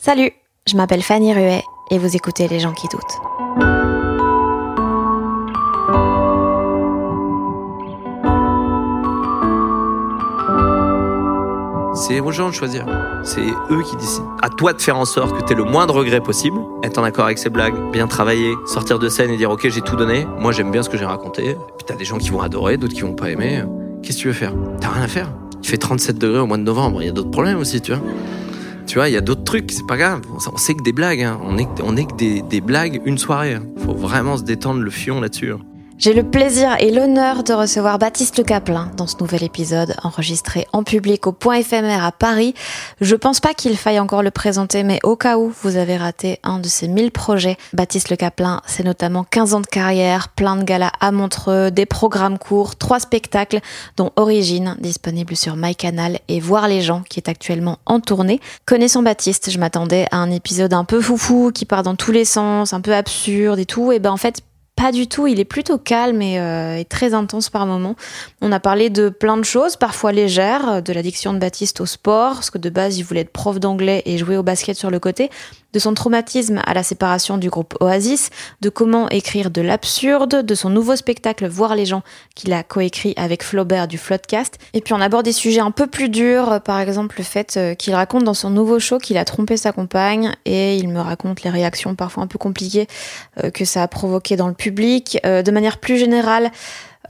Salut, je m'appelle Fanny Ruet et vous écoutez Les gens qui doutent. C'est aux gens de choisir. C'est eux qui décident. À toi de faire en sorte que tu aies le moindre regret possible, être en accord avec ses blagues, bien travailler, sortir de scène et dire ok j'ai tout donné, moi j'aime bien ce que j'ai raconté. Puis t'as des gens qui vont adorer, d'autres qui vont pas aimer. Qu'est-ce que tu veux faire? T'as rien à faire. Il fait 37 degrés au mois de novembre, il y a d'autres problèmes aussi, tu vois. Tu vois, il y a d'autres trucs, c'est pas grave. On sait que des blagues, hein. on est, que des, des blagues une soirée. hein. Faut vraiment se détendre le fion là-dessus. J'ai le plaisir et l'honneur de recevoir Baptiste Le Caplin dans ce nouvel épisode enregistré en public au Point éphémère à Paris. Je pense pas qu'il faille encore le présenter, mais au cas où vous avez raté un de ses 1000 projets, Baptiste Le Caplin, c'est notamment 15 ans de carrière, plein de galas à Montreux, des programmes courts, trois spectacles, dont Origine, disponible sur MyCanal, et Voir les gens, qui est actuellement en tournée. Connaissant Baptiste, je m'attendais à un épisode un peu foufou, qui part dans tous les sens, un peu absurde et tout, et ben en fait, pas du tout, il est plutôt calme et, euh, et très intense par moments. On a parlé de plein de choses, parfois légères, de l'addiction de Baptiste au sport, parce que de base il voulait être prof d'anglais et jouer au basket sur le côté, de son traumatisme à la séparation du groupe Oasis, de comment écrire de l'absurde, de son nouveau spectacle Voir les gens qu'il a coécrit avec Flaubert du Floodcast. Et puis on aborde des sujets un peu plus durs, euh, par exemple le fait euh, qu'il raconte dans son nouveau show qu'il a trompé sa compagne et il me raconte les réactions parfois un peu compliquées euh, que ça a provoqué dans le public. Euh, de manière plus générale,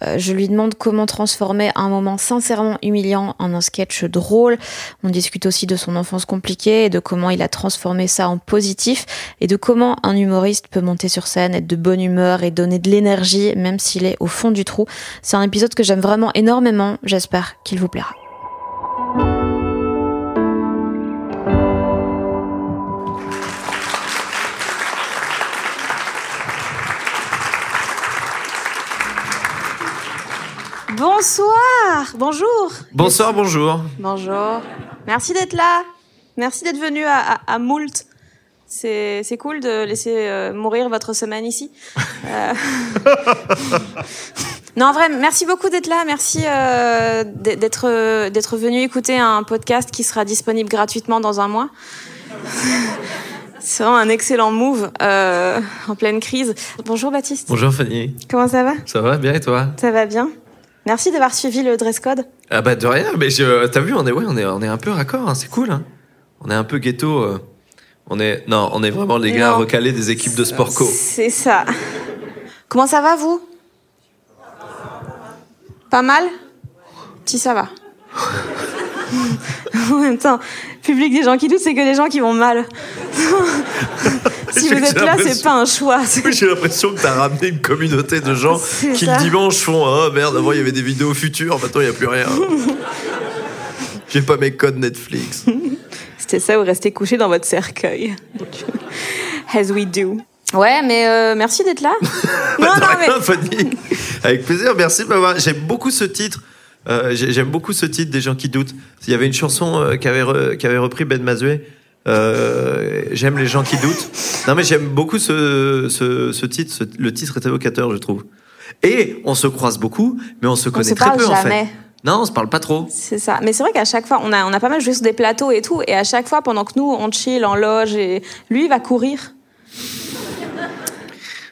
euh, je lui demande comment transformer un moment sincèrement humiliant en un sketch drôle. On discute aussi de son enfance compliquée et de comment il a transformé ça en positif et de comment un humoriste peut monter sur scène, être de bonne humeur et donner de l'énergie même s'il est au fond du trou. C'est un épisode que j'aime vraiment énormément. J'espère qu'il vous plaira. Bonsoir, bonjour. Bonsoir, bonjour. Bonjour. Merci d'être là. Merci d'être venu à, à, à Moult. C'est c'est cool de laisser euh, mourir votre semaine ici. Euh, non, en vrai, merci beaucoup d'être là. Merci euh, d'être d'être venu écouter un podcast qui sera disponible gratuitement dans un mois. C'est vraiment un excellent move euh, en pleine crise. Bonjour Baptiste. Bonjour Fanny. Comment ça va? Ça va bien et toi? Ça va bien. Merci d'avoir suivi le dress code. Ah bah de rien, mais je- t'as vu, on est, ouais, on est, on est un peu raccord, hein, c'est cool. Hein. On est un peu ghetto. euh. On est, non, on est vraiment les gars Non. recalés des équipes de sport co. C'est ça. Comment ça va, vous? Pas mal? Si, ça va. en même temps, public des gens qui doutent, c'est que des gens qui vont mal. si vous êtes là, c'est pas un choix. J'ai l'impression que t'as ramené une communauté de gens qui ça. le dimanche font Ah merde, avant il y avait des vidéos futures, maintenant il n'y a plus rien. J'ai pas mes codes Netflix. C'était ça, ou restez couché dans votre cercueil. As we do. Ouais, mais euh, merci d'être là. non, Bah, non, mais Fanny. Avec plaisir, merci de m'avoir. J'aime beaucoup ce titre. Euh, j'ai- J'aime beaucoup ce titre des gens qui doutent. Il y avait une chanson euh, qu'avait re- qu'avait repris Ben Mazoué. Euh, j'aime les gens qui doutent. Non mais j'aime beaucoup ce, ce, ce titre. Ce- le titre est évocateur, je trouve. Et on se croise beaucoup, mais on se on connaît se très peu en jamais. fait. Non, on se parle pas trop. C'est ça. Mais c'est vrai qu'à chaque fois, on a, on a pas mal joué sur des plateaux et tout. Et à chaque fois, pendant que nous, on chill en loge, et lui, il va courir.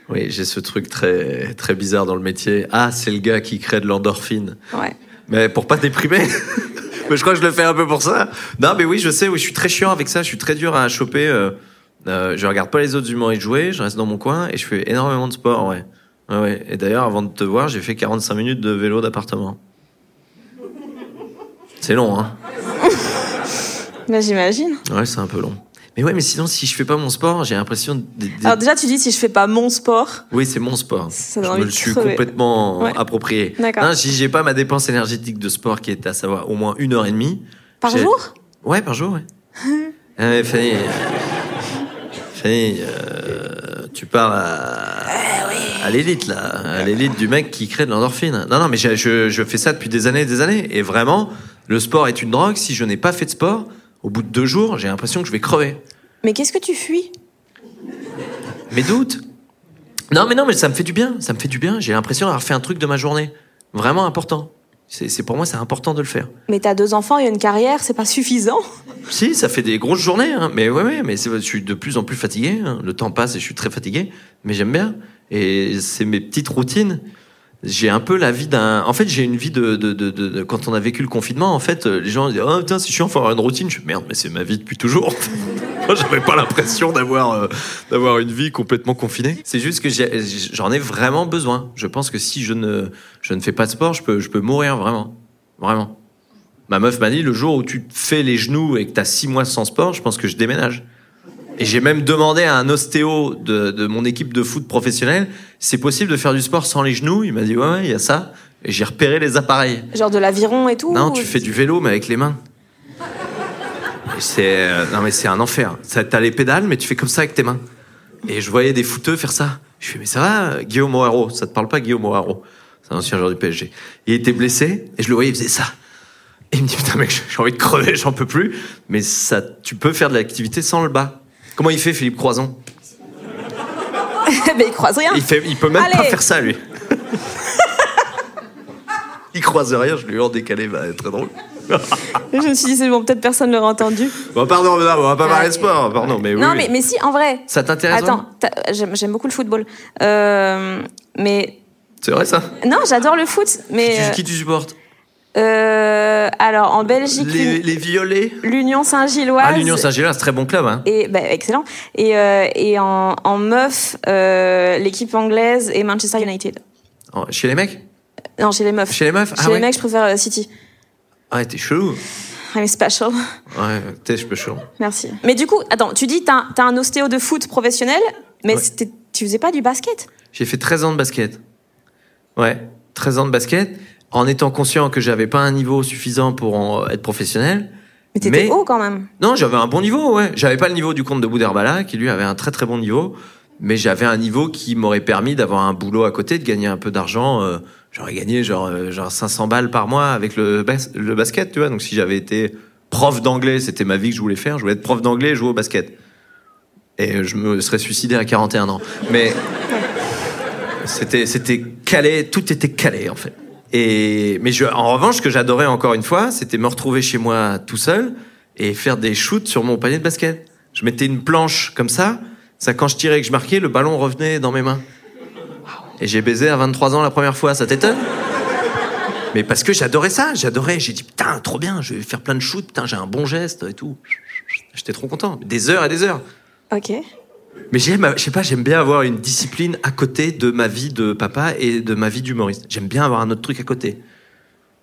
Oui, j'ai ce truc très très bizarre dans le métier. Ah, c'est le gars qui crée de l'endorphine. Ouais. Mais pour pas déprimer. mais je crois que je le fais un peu pour ça. Non, mais oui, je sais, oui, je suis très chiant avec ça. Je suis très dur à choper. Euh, euh, je regarde pas les autres humoristes jouer. Je reste dans mon coin et je fais énormément de sport, ouais. Ouais, ouais. Et d'ailleurs, avant de te voir, j'ai fait 45 minutes de vélo d'appartement. C'est long, hein. Bah, j'imagine. Ouais, c'est un peu long. Mais ouais, mais sinon, si je fais pas mon sport, j'ai l'impression. Alors déjà, tu dis si je fais pas mon sport. Oui, c'est mon sport. Ça je me le suis crever. complètement Ouais. approprié. D'accord. Si j'ai pas ma dépense énergétique de sport qui est à savoir au moins une heure et demie. Par jour? Ouais, par jour, ouais. Euh, Fanny, Fanny, euh, tu parles à, à l'élite là, à l'élite du mec qui crée de l'endorphine. Non, non, mais j'ai- je, je fais ça depuis des années et des années, et vraiment, le sport est une drogue. Si je n'ai pas fait de sport, au bout de deux jours, j'ai l'impression que je vais crever. Mais qu'est-ce que tu fuis? Mes doutes. Non, mais non, mais ça me fait du bien. Ça me fait du bien. J'ai l'impression d'avoir fait un truc de ma journée. Vraiment important. C'est pour moi, c'est important de le faire. Mais t'as deux enfants et une carrière, c'est pas suffisant Si, ça fait des grosses journées, hein. mais ouais, ouais, mais je suis de plus en plus fatigué. hein. Le temps passe et je suis très fatigué, mais j'aime bien. Et c'est mes petites routines. J'ai un peu la vie d'un. En fait, j'ai une vie de, de, de, de- Quand on a vécu le confinement, en fait, les gens disent Oh putain, c'est chiant, faut avoir une routine. Je fais merde, mais c'est ma vie depuis toujours. Moi, j'avais pas l'impression d'avoir euh, d'avoir une vie complètement confinée. C'est juste que j'en ai vraiment besoin. Je pense que si je ne je ne fais pas de sport, je peux je peux mourir vraiment, vraiment. Ma meuf m'a dit le jour où tu te fais les genoux et que t'as six mois sans sport, je pense que je déménage. Et j'ai même demandé à un ostéo de, de mon équipe de foot professionnelle, c'est possible de faire du sport sans les genoux? Il m'a dit ouais, ouais, il y a ça. Et j'ai repéré les appareils. Genre de l'aviron et tout Non, tu fais du vélo mais avec les mains. C'est euh, non mais c'est un enfer. T'as les pédales mais tu fais comme ça avec tes mains. Et je voyais des footeux faire ça. Je fais mais ça va, Guillaume O'Haraud, ça te parle pas Guillaume O'Haraud C'est un ancien joueur du PSG. Il était blessé et je le voyais, il faisait ça. Et il me dit putain mec, j'ai envie de crever, j'en peux plus. Mais ça, tu peux faire de l'activité sans le bas. Comment il fait Philippe Croison Mais il croise rien il, fait, il peut même pas faire ça lui. il croise rien, je lui ai en décalé, bah, très drôle. Je me suis dit, c'est bon, peut-être personne l'aurait entendu. Bon, pardon, madame, on va pas parler de Allez. sport, pardon, mais oui. non, mais, mais si, en vrai. Ça t'intéresse Attends, j'aime beaucoup le football. Euh, mais. C'est vrai ça Non, j'adore le foot. Mais. Tu- Qui tu supportes euh, alors, en Belgique, les, les violets l'Union Saint-Gilloise. Ah, l'Union Saint-Gilloise, c'est très bon club. Hein. Et bah, excellent. Et, euh, et en, en meuf, euh, l'équipe anglaise et Manchester United. Oh, Chez les mecs? Non, chez les meufs. Chez les meufs? Chez Ah les ouais mecs, je préfère City. Ah, t'es chelou. I'm special. Ouais, t'es peux chaud. Merci. Mais du coup, attends, tu dis t'as t'as un ostéo de foot professionnel, mais Ouais. tu faisais pas du basket? J'ai fait 13 ans de basket. Ouais, 13 ans de basket, en étant conscient que j'avais pas un niveau suffisant pour en être professionnel. Mais t'étais haut quand même. Non, j'avais un bon niveau, ouais. J'avais pas le niveau du comte de Boudherbala, qui lui avait un très très bon niveau, mais j'avais un niveau qui m'aurait permis d'avoir un boulot à côté, de gagner un peu d'argent. euh, J'aurais gagné genre, euh, genre 500 balles par mois avec le, bas- le basket, tu vois. Donc si j'avais été prof d'anglais, c'était ma vie que je voulais faire. Je voulais être prof d'anglais et jouer au basket. Et je me serais suicidé à 41 ans. Mais c'était calé, tout était calé en fait. Et mais je, en revanche, ce que j'adorais encore une fois, c'était me retrouver chez moi tout seul et faire des shoots sur mon panier de basket. Je mettais une planche comme ça, ça quand je tirais et que je marquais, le ballon revenait dans mes mains. Et j'ai baisé à 23 ans la première fois, ça t'étonne? Mais parce que j'adorais ça, j'adorais. J'ai dit putain, trop bien, je vais faire plein de shoots, putain, j'ai un bon geste et tout. J'étais trop content, des heures et des heures. Ok. Mais j'aime, je sais pas, j'aime bien avoir une discipline à côté de ma vie de papa et de ma vie d'humoriste. J'aime bien avoir un autre truc à côté.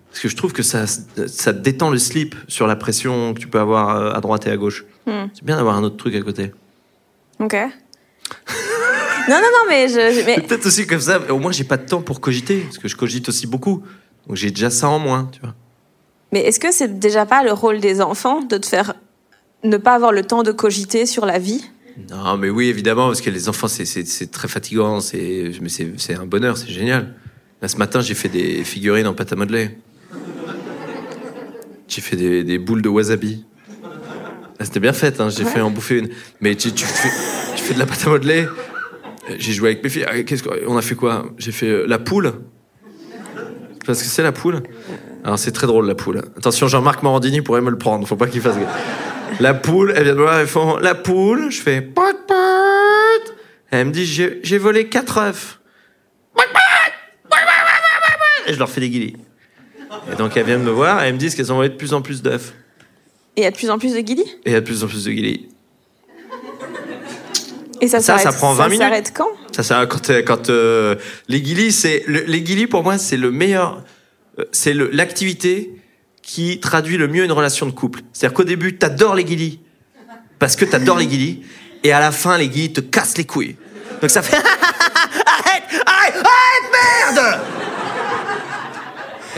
Parce que je trouve que ça, ça détend le slip sur la pression que tu peux avoir euh, à droite et à gauche. Hmm. C'est bien d'avoir un autre truc à côté. Ok. non, non, non, mais je. mais... Peut-être aussi comme ça, mais au moins j'ai pas de temps pour cogiter, parce que je cogite aussi beaucoup. Donc j'ai déjà ça en moins, tu vois. Mais est-ce que c'est déjà pas le rôle des enfants de te faire ne pas avoir le temps de cogiter sur la vie? Non, mais oui, évidemment, parce que les enfants, c'est, très fatigant, c'est, mais c'est, un bonheur, c'est génial. Là, ce matin, j'ai fait des figurines en pâte à modeler. J'ai fait des, des boules de wasabi. Ah, c'était bien fait, hein, j'ai fait en bouffer une. Mais tu, tu, fais, tu fais de la pâte à modeler. J'ai joué avec mes filles. Ah, qu'on a fait quoi? J'ai fait euh, la poule. Parce que c'est la poule. Alors c'est très drôle la poule. Attention, Jean-Marc Morandini pourrait me le prendre. Faut pas qu'il fasse. La poule, elle vient de me voir, elle fait la poule. Je fais pot pot. Elle me dit j'ai volé quatre œufs. Et je leur fais des guillis. Et donc elles viennent me voir et elles me disent qu'elles ont envoyé de plus en plus d'œufs. Et il y a de plus en plus de guilis Et il y a de plus en plus de guilis. Et ça, Ça, ça s'arrête- prend 20 minutes. s'arrête quand? Ça, ça, quand, euh, quand euh, les guilis, c'est le- les guilis pour moi, c'est le meilleur, euh, c'est l'activité qui traduit le mieux une relation de couple. C'est-à-dire qu'au début, t'adores les guilis parce que t'adores les guilis, et à la fin, les guilis te cassent les couilles. Donc ça fait arrête, arrête, arrête, merde.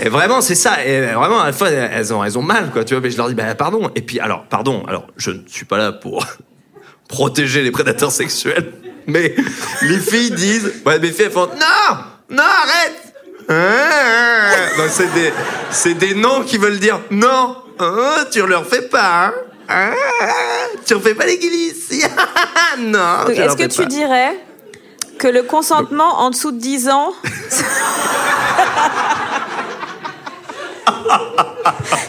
Et vraiment, c'est ça. Et vraiment, à la fois, elles ont, elles ont mal, quoi. Tu vois, mais je leur dis, bah, pardon. Et puis, alors, pardon. Alors, je ne suis pas là pour protéger les prédateurs sexuels. Mais les filles disent, ouais, mes filles elles font, non, non, arrête. Ah, non, c'est des, c'est des noms qui veulent dire non. Ah, tu leur fais pas. Hein. Ah, tu refais pas les guilis non. Est-ce que tu dirais que le consentement en dessous de 10 ans.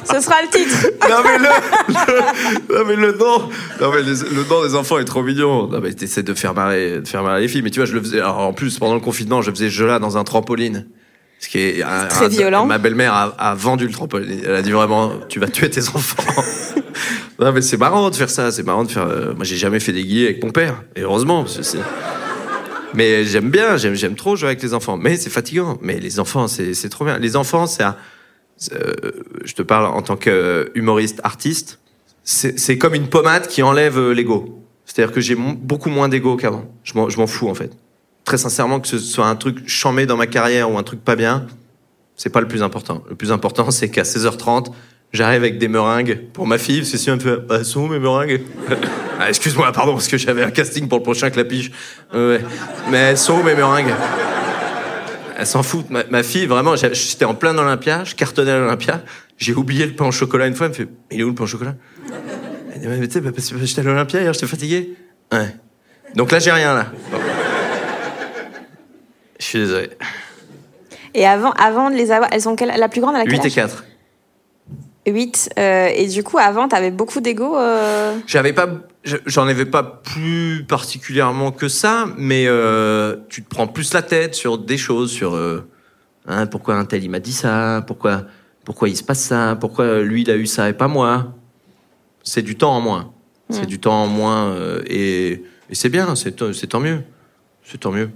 Ce sera le titre. Non mais le, le- non mais le nom, non mais les- le nom des enfants est trop mignon. Non mais t'essaies de faire marrer, de faire marrer les filles. Mais tu vois, je le faisais. alors, en plus, pendant le confinement, je faisais ce jeu-là dans un trampoline. Ce qui est un- Très un- violent. Ma belle-mère a, a vendu le trampoline. Elle a dit vraiment, tu vas tuer tes enfants. non mais c'est marrant de faire ça. C'est marrant de faire. euh, moi, j'ai jamais fait des guillis avec mon père. Et heureusement, parce que c'est. Mais j'aime bien, j'aime, j'aime trop jouer avec les enfants. Mais c'est fatigant. Mais les enfants, c'est, c'est trop bien. Les enfants, c'est euh, je te parle en tant qu'humoriste, artiste, c'est c'est comme une pommade qui enlève euh, l'ego. C'est-à-dire que j'ai beaucoup moins d'ego qu'avant. Je m'en je m'en fous, en fait. Très sincèrement, que ce soit un truc chambé dans ma carrière ou un truc pas bien, c'est pas le plus important. Le plus important, c'est qu'à 16h30, j'arrive avec des meringues pour ma fille, que si me fait, bah, sont où mes meringues? Ah, Excuse-moi, pardon, parce que j'avais un casting pour le prochain clapiche. Mais elles sont où mes meringues? Elle s'en fout. Ma, fille, vraiment, j'étais en plein Olympia, je cartonnais à l'Olympia, j'ai oublié le pain au chocolat une fois, elle me fait il est où le pain au chocolat? Elle dit Mais tu sais, bah, parce que j'étais à l'Olympia hier, j'étais fatigué. Ouais. Donc là, j'ai rien, là. Je suis désolé. Et avant, avant de les avoir, elles sont quelle, la plus grande à la 8 et 4. 8. euh, et du coup, avant, t'avais beaucoup d'ego. euh, J'avais pas, je- j'en avais pas plus particulièrement que ça, mais euh, tu te prends plus la tête sur des choses, sur hein, pourquoi un tel il m'a dit ça, pourquoi, pourquoi il se passe ça, pourquoi lui il a eu ça et pas moi. C'est du temps en moins. C'est du temps en moins et, et c'est bien, c'est tant mieux, c'est tant mieux.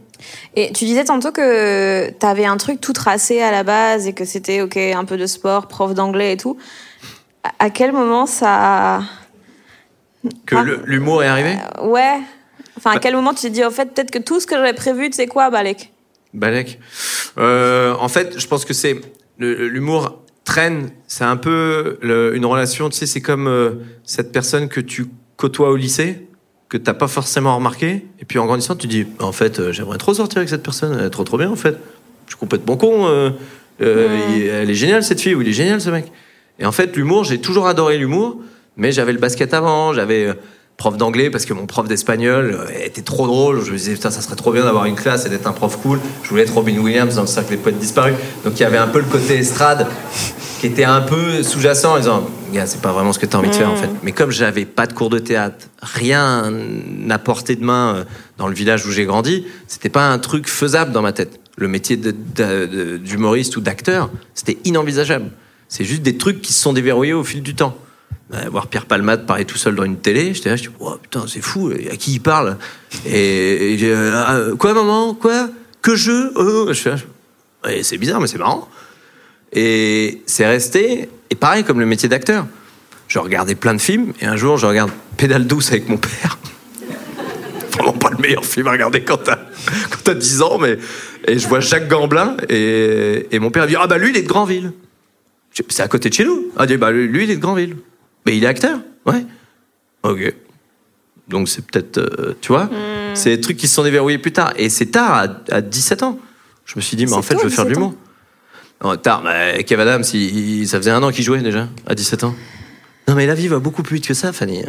Et tu disais tantôt que t'avais un truc tout tracé à la base et que c'était ok un peu de sport, prof d'anglais et tout. À- quel moment ça Que Ah. l'humour est arrivé. Ouais. Enfin, à Bah- quel moment tu t'es dit, au fait, peut-être que tout ce que j'avais prévu, tu sais quoi, Balek? Balek. Euh, en fait, je pense que c'est l'humour traîne. C'est un peu le- une relation. Tu sais, c'est comme euh, cette personne que tu côtoies au lycée que t'as pas forcément remarqué. Et puis en grandissant, tu dis, en fait, euh, j'aimerais trop sortir avec cette personne. Elle est trop trop bien, en fait. Je suis complètement con. euh, euh, il- elle est géniale cette fille ou il est génial ce mec. Et en fait, l'humour, j'ai toujours adoré l'humour, mais j'avais le basket avant, j'avais prof d'anglais parce que mon prof d'espagnol euh, était trop drôle. Je me disais, putain, ça serait trop bien d'avoir une classe et d'être un prof cool. Je voulais être Robin Williams dans le cercle des poètes disparus. Donc il y avait un peu le côté estrade qui était un peu sous-jacent en disant, gars, c'est pas vraiment ce que tu as envie de faire en fait. Mais comme j'avais pas de cours de théâtre, rien à portée de main euh, dans le village où j'ai grandi, c'était pas un truc faisable dans ma tête. Le métier d'humoriste ou d'acteur, c'était inenvisageable. C'est juste des trucs qui se sont déverrouillés au fil du temps. Euh, voir Pierre Palmade parler tout seul dans une télé, j'étais là, je dis, oh, putain, c'est fou, à qui il parle Et, et euh, Ah, quoi, maman Quoi Que je Euh, c'est bizarre, mais c'est marrant. Et c'est resté, et pareil comme le métier d'acteur. Je regardais plein de films, et un jour, je regarde Pédale douce avec mon père. Vraiment pas le meilleur film à regarder quand t'as, quand t'as 10 ans, mais. Et je vois Jacques Gamblin, et, mon père dit Ah bah lui, il est de dis, C'est à côté de chez nous. Ah, dit, bah lui, il est de Granville. Mais il est acteur Ouais. Ok. Donc c'est peut-être. euh, tu vois C'est des trucs qui se sont déverrouillés plus tard. Et c'est tard, à, à 17 ans. Je me suis dit, mais en fait, je veux faire de 17 ans. l'humour. Non, tard, mais Kev Adams, il- il- ça faisait un an qu'il jouait déjà, à 17 ans. Non, mais la vie va beaucoup plus vite que ça, Fanny.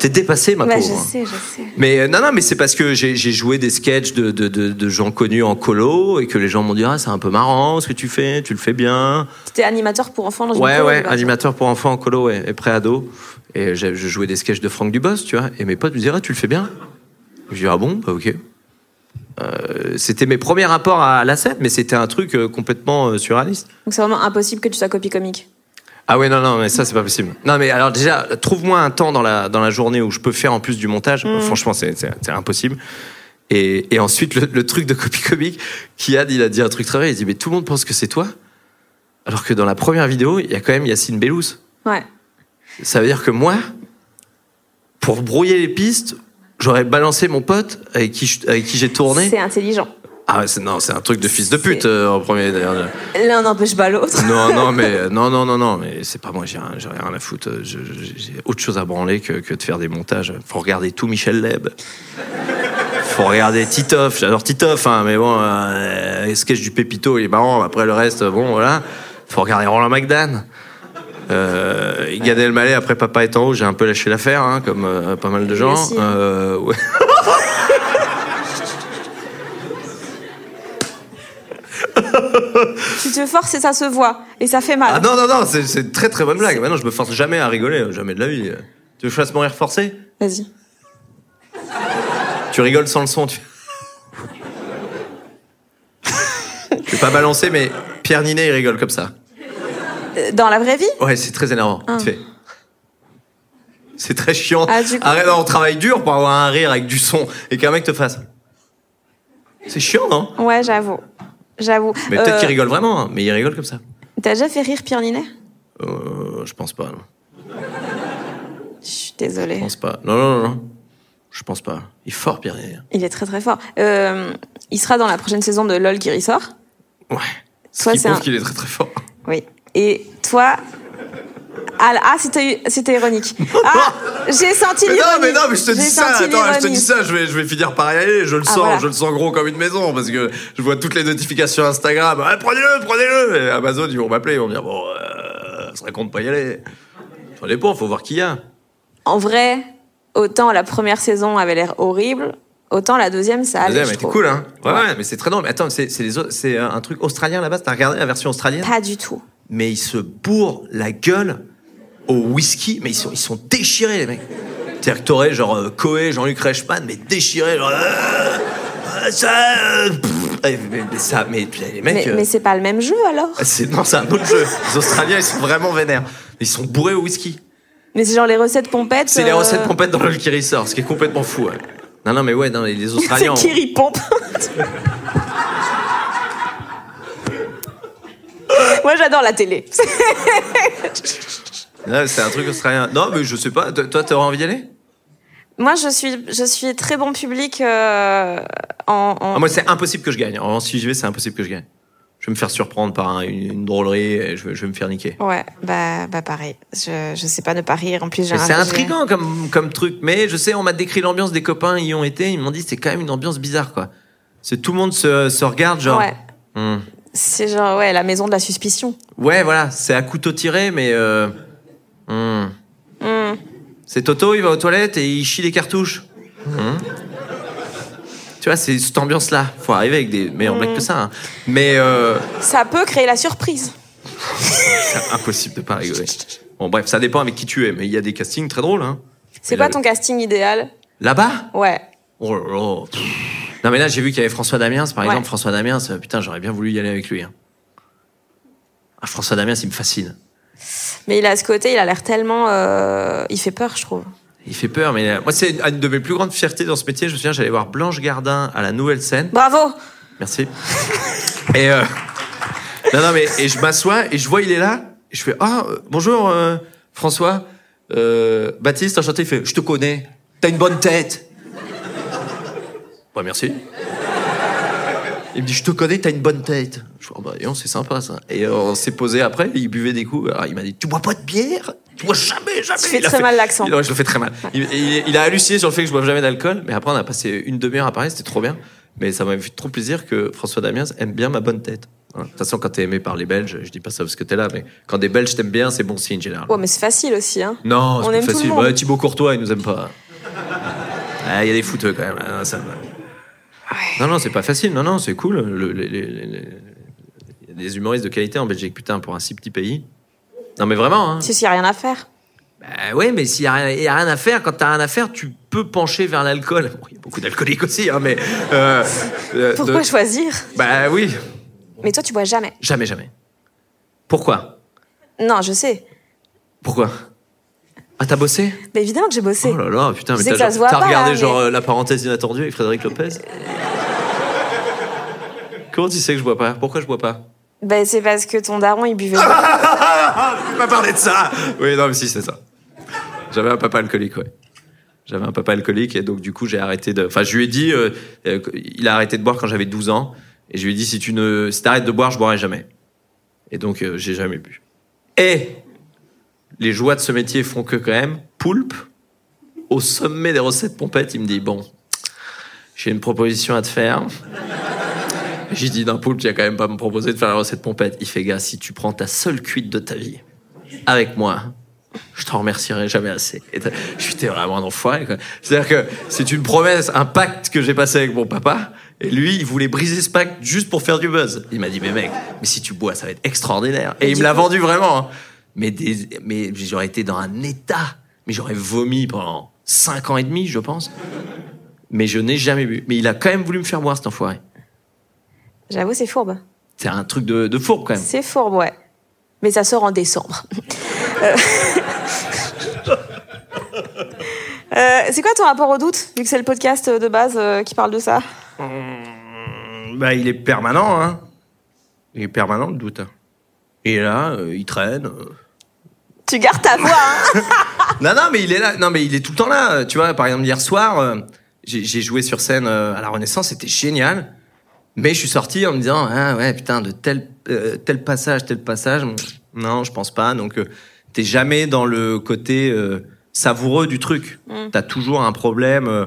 T'es dépassée, ma Ouais, pauvre. je sais, je sais. Mais euh, non, non, mais c'est parce que j'ai joué des sketchs de, de, de, de gens connus en colo et que les gens m'ont dit ah c'est un peu marrant ce que tu fais, tu le fais bien. T'étais animateur pour enfants dans une Ouais école, ouais, bah, animateur pour enfants en colo ouais, et pré-ado. Et je jouais des sketchs de Franck Dubos, tu vois. Et mes potes me disaient ah tu le fais bien? Je dis ah bon? Bah ok. Euh, c'était mes premiers rapports à la scène, mais c'était un truc euh, complètement surréaliste. Donc c'est vraiment impossible que tu sois copie comique. Ah ouais, non, non, mais ça, c'est pas possible. Non, mais alors déjà, trouve-moi un temps dans la, dans la journée où je peux faire en plus du montage. Franchement, c'est, impossible. Et, et ensuite, le, le truc de copie comique, Kiad, il a dit un truc très vrai. Il dit, mais tout le monde pense que c'est toi. Alors que dans la première vidéo, il y a quand même Yacine Bellous. Ouais. Ça veut dire que moi, pour brouiller les pistes, j'aurais balancé mon pote avec qui, je- avec qui j'ai tourné. C'est intelligent. Ah ouais, c'est, non, c'est un truc de fils de pute euh, en premier d'ailleurs. L'un n'empêche pas l'autre. Non, non, mais non, non, non, non, mais c'est pas moi. J'ai rien, j'ai rien à foutre. Je- je- J'ai autre chose à branler que, que de faire des montages. Faut regarder tout Michel Leb. Faut regarder Titoff. J'adore Titoff, hein, mais bon, euh, les sketchs du Pépito, il est marrant. Après le reste, bon, voilà. Faut regarder Roland McDan. Euh, Gad Elmaleh, après Papa est en haut, j'ai un peu lâché l'affaire, hein, comme euh, pas mal de gens. aussi. Euh, ouais. Tu te forces et ça se voit. Et ça fait mal. Ah non, non, non, c'est une très très bonne blague. Maintenant, je me force jamais à rigoler, euh, jamais de la vie. Tu veux que je fasse mon rire forcé? Vas-y. Tu rigoles sans le son. Tu... je vais pas balancer, mais Pierre Ninet, il rigole comme ça. Euh, Dans la vraie vie? Ouais, c'est très énervant. Fait. C'est très chiant. Ah, coup- Arrête, on travaille dur pour avoir un rire avec du son et qu'un mec te fasse. C'est chiant, non? Ouais, j'avoue. J'avoue. Mais peut-être Euh, qu'il rigole vraiment, hein, mais il rigole comme ça. T'as déjà fait rire Pierre Ninet? Euh, je pense pas. Non. Je suis désolée. Je pense pas. Non, non, non, non. Je pense pas. Il est fort, Pierre Ninet. Il est très très fort. Euh, il sera dans la prochaine saison de LOL qui ressort. Ouais. Ce Toi, qui c'est prouve un- qu'il est très très fort. Oui. Et toi. Ah, ah, c'était c'était ironique. Ah, j'ai senti l'ironie. non, mais non, mais je te dis ça, attends, je te dis ça, je vais, je vais finir par y aller, je le Ah, sens, voilà. je le sens gros comme une maison, parce que je vois toutes les notifications Instagram, Ah, prenez-le, prenez-le, et Amazon, ils vont m'appeler, ils vont me dire, bon, euh, ça serait con de pas y aller. Ça dépend, faut voir qui y a. En vrai, autant la première saison avait l'air horrible, autant la deuxième, ça La allait. deuxième je était cool, hein. Ouais, ouais, mais c'est très drôle. Mais attends, c'est, c'est, les autres- c'est un truc australien là-bas, t'as regardé la version australienne? Pas du tout. Mais ils se bourrent la gueule au whisky, mais ils sont, ils sont déchirés, les mecs. C'est-à-dire que t'aurais genre euh, Coé, Jean-Luc Reichmann, mais déchirés, genre. euh, euh, ça. mais, ça, mais les mecs. Mais, mais c'est pas le même jeu alors? c'est, non, c'est un autre jeu. Les Australiens, ils sont vraiment vénères. Ils sont bourrés au whisky. Mais c'est genre les recettes pompettes. C'est les recettes pompettes dans le qui ressort, ce qui est complètement fou. ouais. Non, non, mais ouais, non, les C'est Australiens. ont- Kiri Pompe. Moi j'adore la télé. C'est un truc australien. Non, mais je sais pas. Toi, t'aurais envie d'y aller? Moi je suis je suis très bon public euh, en, en- Ah, Moi, c'est impossible que je gagne. En si j'y vais, c'est impossible que je gagne. Je vais me faire surprendre par un- une, une drôlerie et je vais, je vais me faire niquer. Ouais, bah, bah pareil. Je, je sais pas ne pas rire. En plus, j'ai Mais un- c'est intriguant comme, comme truc. Mais je sais, on m'a décrit l'ambiance des copains, y ont été. Ils m'ont dit c'est quand même une ambiance bizarre, quoi. C'est tout le monde se, se regarde, genre. Ouais. Hmm. C'est genre, ouais, la maison de la suspicion. Ouais, voilà, c'est à couteau tiré, mais. Euh... hmm. C'est Toto, il va aux toilettes et il chie les cartouches. Hmm. Tu vois, c'est cette ambiance-là. Faut arriver avec des meilleurs blagues que ça. hein. Mais euh, Ça peut créer la surprise. c'est impossible de pas rigoler. Bon, bref, ça dépend avec qui tu es, mais il y a des castings très drôles. Hein. C'est là- ton casting idéal Là-bas? Ouais. Oh là là. Pff. Non, mais là, j'ai vu qu'il y avait François Damiens, par Ouais. exemple. François Damiens, euh, putain, j'aurais bien voulu y aller avec lui. hein. Ah, François Damiens, il me fascine. Mais il a ce côté, il a l'air tellement. euh, Il fait peur, je trouve. Il fait peur, mais euh, moi, c'est une de mes plus grandes fiertés dans ce métier. Je me souviens, j'allais voir Blanche Gardin à la Nouvelle Scène. Bravo Merci. Et euh, non, non, mais et je m'assois et je vois il est là. Et je fais ah euh, bonjour François, Baptiste enchanté. Il fait je te connais. T'as une bonne tête. Ouais merci. Il me dit je te connais, t'as une bonne tête. Je fais oh, bah c'est sympa ça. Et on s'est posé après. Il buvait des coups. Alors il m'a dit tu bois pas de bière? Tu bois jamais jamais. Tu fais Il a très fait- mal l'accent. il- je le fais très mal. Il, il- il a halluciné sur le fait que je boive jamais d'alcool, mais après on a passé une demi-heure à parler, c'était trop bien. Mais ça m'a fait trop plaisir que François Damiens aime bien ma bonne tête. De toute façon, quand t'es aimé par les Belges, je dis pas ça parce que t'es là, mais quand des Belges t'aiment bien, c'est bon signe général. Ouais, mais c'est facile aussi, hein. Non, On c'est aime tout le facile. monde. Ouais, Thibaut Courtois, il nous aime pas. Ah, Il y a des fouteux quand même. Ah, non, ça Non, non, c'est pas facile. Non, non, c'est cool. Le- les- les- les- les- Il y a des humoristes de qualité en Belgique, putain, pour un si petit pays. Non, mais vraiment, hein. Si, s'il y a rien à faire. Bah ouais, mais s'il y, a rien- y a rien à faire, quand t'as rien à faire, tu peu penché vers l'alcool. Bon, il y a beaucoup d'alcooliques aussi, hein, mais. euh, euh, Pourquoi de- choisir? Bah oui, Mais toi, tu bois jamais? jamais, jamais. Pourquoi? Non, je sais. Pourquoi? Ah, t'as bossé? Mais évidemment que j'ai bossé. Oh là là, putain, mais t'as pas, regardé là, genre euh, la parenthèse inattendue avec Frédéric Lopez? Comment tu sais que je bois pas? Pourquoi je bois pas? Ben, c'est parce que ton daron, il buvait pas. On va parler de ça Oui, non, mais si, c'est ça. J'avais un papa alcoolique, ouais. J'avais un papa alcoolique et donc du coup j'ai arrêté de. Enfin, je lui ai dit, euh, euh, il a arrêté de boire quand j'avais 12 ans et je lui ai dit si tu ne, si t'arrêtes de boire, je boirai jamais. Et donc euh, j'ai jamais bu. Et les joies de ce métier font que quand même, poulpe, au sommet des recettes pompettes, il me dit bon, j'ai une proposition à te faire. J'ai dit d'un poulpe, tu vas quand même pas me proposer de faire la recette pompette. Il fait gars, si tu prends ta seule cuite de ta vie avec moi, je t'en remercierai jamais assez. T'es vraiment un enfoiré. C'est-à-dire que c'est une promesse, un pacte que j'ai passé avec mon papa. Et lui, il voulait briser ce pacte juste pour faire du buzz. Il m'a dit, mais mec, mais si tu bois, ça va être extraordinaire. Et il me l'a vendu vraiment. hein. Mais, des, mais j'aurais été dans un état. Mais j'aurais vomi pendant cinq ans et demi, je pense. Mais je n'ai jamais bu. Mais il a quand même voulu me faire boire, cet enfoiré. J'avoue, c'est fourbe. C'est un truc de, de fourbe, quand même. C'est fourbe, ouais. Mais ça sort en décembre. Euh. Euh, c'est quoi ton rapport au doute, vu que c'est le podcast de base euh, qui parle de ça Bah, il est permanent, hein. Il est permanent, le doute. Et là, euh, il traîne. Tu gardes ta voix, hein Non, non, mais il est là. Non, mais il est tout le temps là. Tu vois, par exemple, hier soir, euh, j'ai joué sur scène euh, à la Renaissance, c'était génial. Mais je suis sorti en me disant, ah ouais, putain, de tel, euh, tel passage, tel passage, non, je pense pas. Donc, t'es jamais dans le côté savoureux du truc. T'as toujours un problème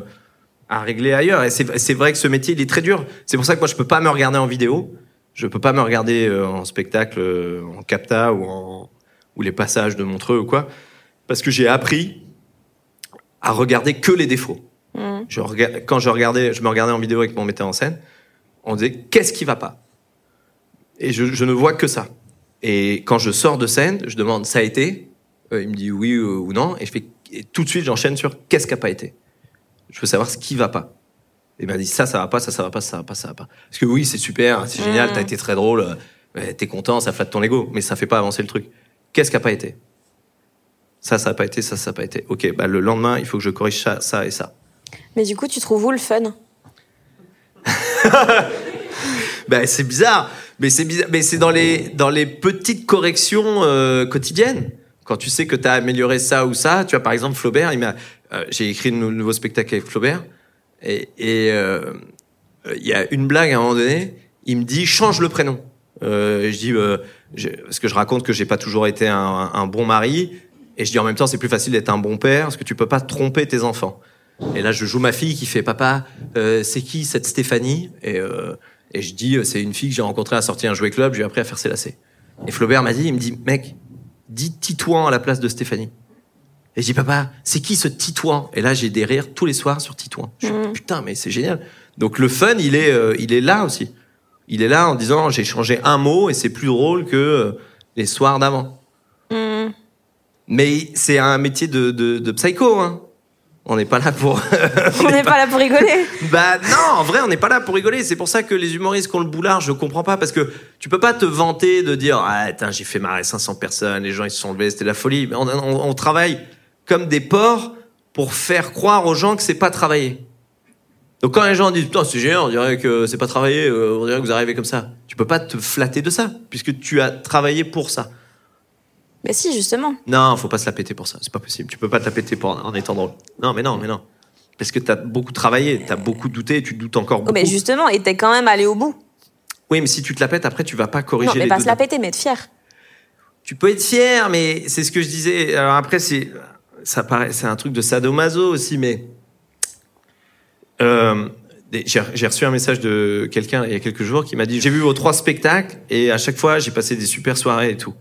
à régler ailleurs. Et c'est vrai que ce métier, il est très dur. C'est pour ça que moi, je peux pas me regarder en vidéo. Je peux pas me regarder en spectacle, en capta ou en ou les passages de Montreux ou quoi, parce que j'ai appris à regarder que les défauts. Je rega- quand je regardais, je me regardais en vidéo avec mon metteur en scène, on disait qu'est-ce qui va pas? Et je, je ne vois que ça. Et quand je sors de scène, je demande ça a été? Euh, Il me dit oui euh, ou non, et je fais et tout de suite j'enchaîne sur qu'est-ce qui a pas été? Je veux savoir ce qui va pas. Et il m'a dit ça, ça va pas, ça, ça va pas, ça va pas, ça va pas. Parce que oui, c'est super, c'est génial, t'as été très drôle, euh, t'es content, ça flatte ton ego, mais ça fait pas avancer le truc. Qu'est-ce qui a pas été? Ça, ça a pas été, ça, ça a pas été. Ok, bah le lendemain, il faut que je corrige ça, ça et ça. Mais du coup, tu trouves où le fun? Ben c'est bizarre, mais c'est bizarre, mais c'est dans les dans les petites corrections euh, quotidiennes. Quand tu sais que tu as amélioré ça ou ça, tu vois par exemple Flaubert, il m'a euh, j'ai écrit un nou- nouveau spectacle avec Flaubert et et, euh, euh, il y a une blague à un moment donné, il me dit change le prénom. Euh, je dis euh, parce que je raconte que j'ai pas toujours été un, un bon mari et je dis en même temps c'est plus facile d'être un bon père parce que tu peux pas tromper tes enfants. Et là, je joue ma fille qui fait papa, euh, c'est qui cette Stéphanie? Et, euh, et je dis euh, c'est une fille que j'ai rencontrée à la sortie d'un jouet club, je lui ai appris à faire ses lacets. Et Flaubert m'a dit, il me dit mec, dis Titouan à la place de Stéphanie. Et je dis papa, c'est qui ce Titouan? Et là, j'ai des rires tous les soirs sur Titouan. Je dis, putain, mais c'est génial. Donc le fun, il est, euh, il est là aussi. Il est là en disant j'ai changé un mot et c'est plus drôle que euh, les soirs d'avant. Mais c'est un métier de, de, de psycho. Hein. On n'est pas là pour. On n'est pas là pour rigoler. Bah non, en vrai, on n'est pas là pour rigoler. C'est pour ça que les humoristes qui ont le boulard, je comprends pas parce que tu peux pas te vanter de dire ah j'ai fait marrer 500 personnes, les gens ils se sont levés, c'était la folie. Mais on, on- on travaille comme des porcs pour faire croire aux gens que c'est pas travailler. Donc quand les gens disent putain c'est génial, on dirait que c'est pas travailler, euh, on dirait que vous arrivez comme ça. Tu peux pas te flatter de ça puisque tu as travaillé pour ça. Mais si, justement. Non, faut pas se la péter pour ça. C'est pas possible. Tu peux pas te la péter pour, en étant drôle. Non, mais non, mais non. Parce que t'as beaucoup travaillé, t'as beaucoup douté, tu doutes encore Oh, beaucoup. mais justement, et t'es quand même allé au bout. Oui, mais si tu te la pètes, après, tu vas pas corriger Non, mais les pas se la péter, mais être fier. Tu peux être fier, mais c'est ce que je disais. Alors après, c'est ça paraît, c'est un truc de sadomaso aussi, mais euh, j'ai reçu un message de quelqu'un il y a quelques jours qui m'a dit j'ai vu vos trois spectacles et à chaque fois j'ai passé des super soirées et tout.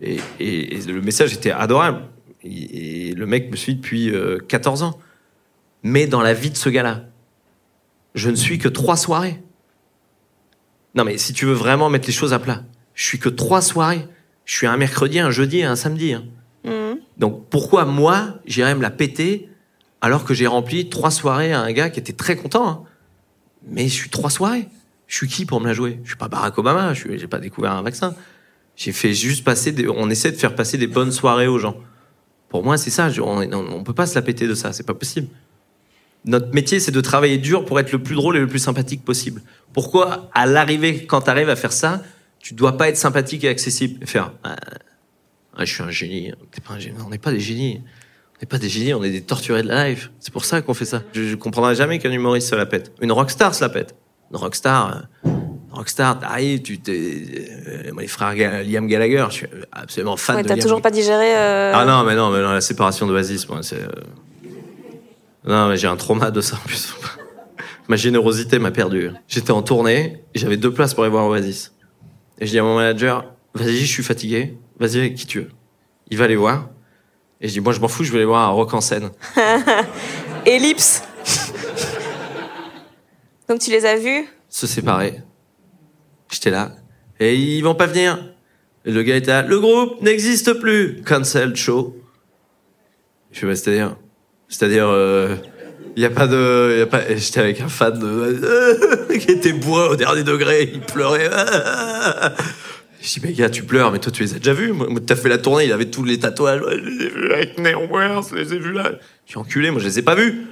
Et, et- et le message était adorable. Et, et le mec me suit depuis euh, 14 ans. Mais dans la vie de ce gars-là, je ne suis que trois soirées. Non, mais si tu veux vraiment mettre les choses à plat, je suis que trois soirées. Je suis un mercredi, un jeudi et un samedi. hein. Donc pourquoi moi, j'irais me la péter alors que j'ai rempli trois soirées à un gars qui était très content. hein. Mais je suis trois soirées. Je suis qui pour me la jouer? Je suis pas Barack Obama. Je j'ai pas découvert un vaccin. J'ai fait juste passer. On essaie de faire passer des bonnes soirées aux gens. Pour moi, c'est ça. On, on peut pas se la péter de ça. C'est pas possible. Notre métier, c'est de travailler dur pour être le plus drôle et le plus sympathique possible. Pourquoi, à l'arrivée, quand tu arrives à faire ça, tu dois pas être sympathique et accessible? Faire. Ah, je suis un un génie. On n'est pas des génies. On n'est pas des génies, on est des torturés de la life. C'est pour ça qu'on fait ça. Je, je comprendrai jamais qu'un humoriste se la pète. Une rockstar se la pète. Une rockstar, euh, rockstar, t'arrives, tu t'es, euh, moi, les frères Ga- Liam Gallagher, je suis absolument fan Ouais, de t'as toujours pas digéré. euh, ah non, mais non, mais non, la séparation d'Oasis, moi, c'est. Non, mais j'ai un trauma de ça en plus. ma générosité m'a perdu. J'étais en tournée, j'avais deux places pour aller voir Oasis. Et je dis à mon manager, vas-y, je suis fatigué, vas-y avec qui tu veux. Il va les voir. Et je dis, moi, je m'en fous, je vais les voir à Rock en scène. Ellipse. Donc tu les as vus? Se séparer. J'étais là. Et ils vont pas venir. Et le gars était là, le groupe n'existe plus. Cancel show. Je fais, bah, c'est-à-dire, c'est-à-dire, euh, il y a pas de, y a pas, j'étais avec un fan de, qui était bourré au dernier degré, il pleurait. Je dis, mais gars, tu pleures, mais toi, tu les as déjà vus. Moi, t'as fait la tournée, il avait tous les tatouages. Je les ai vus avec Neoware, je les ai vus là. Je suis enculé, moi, je les ai pas vus.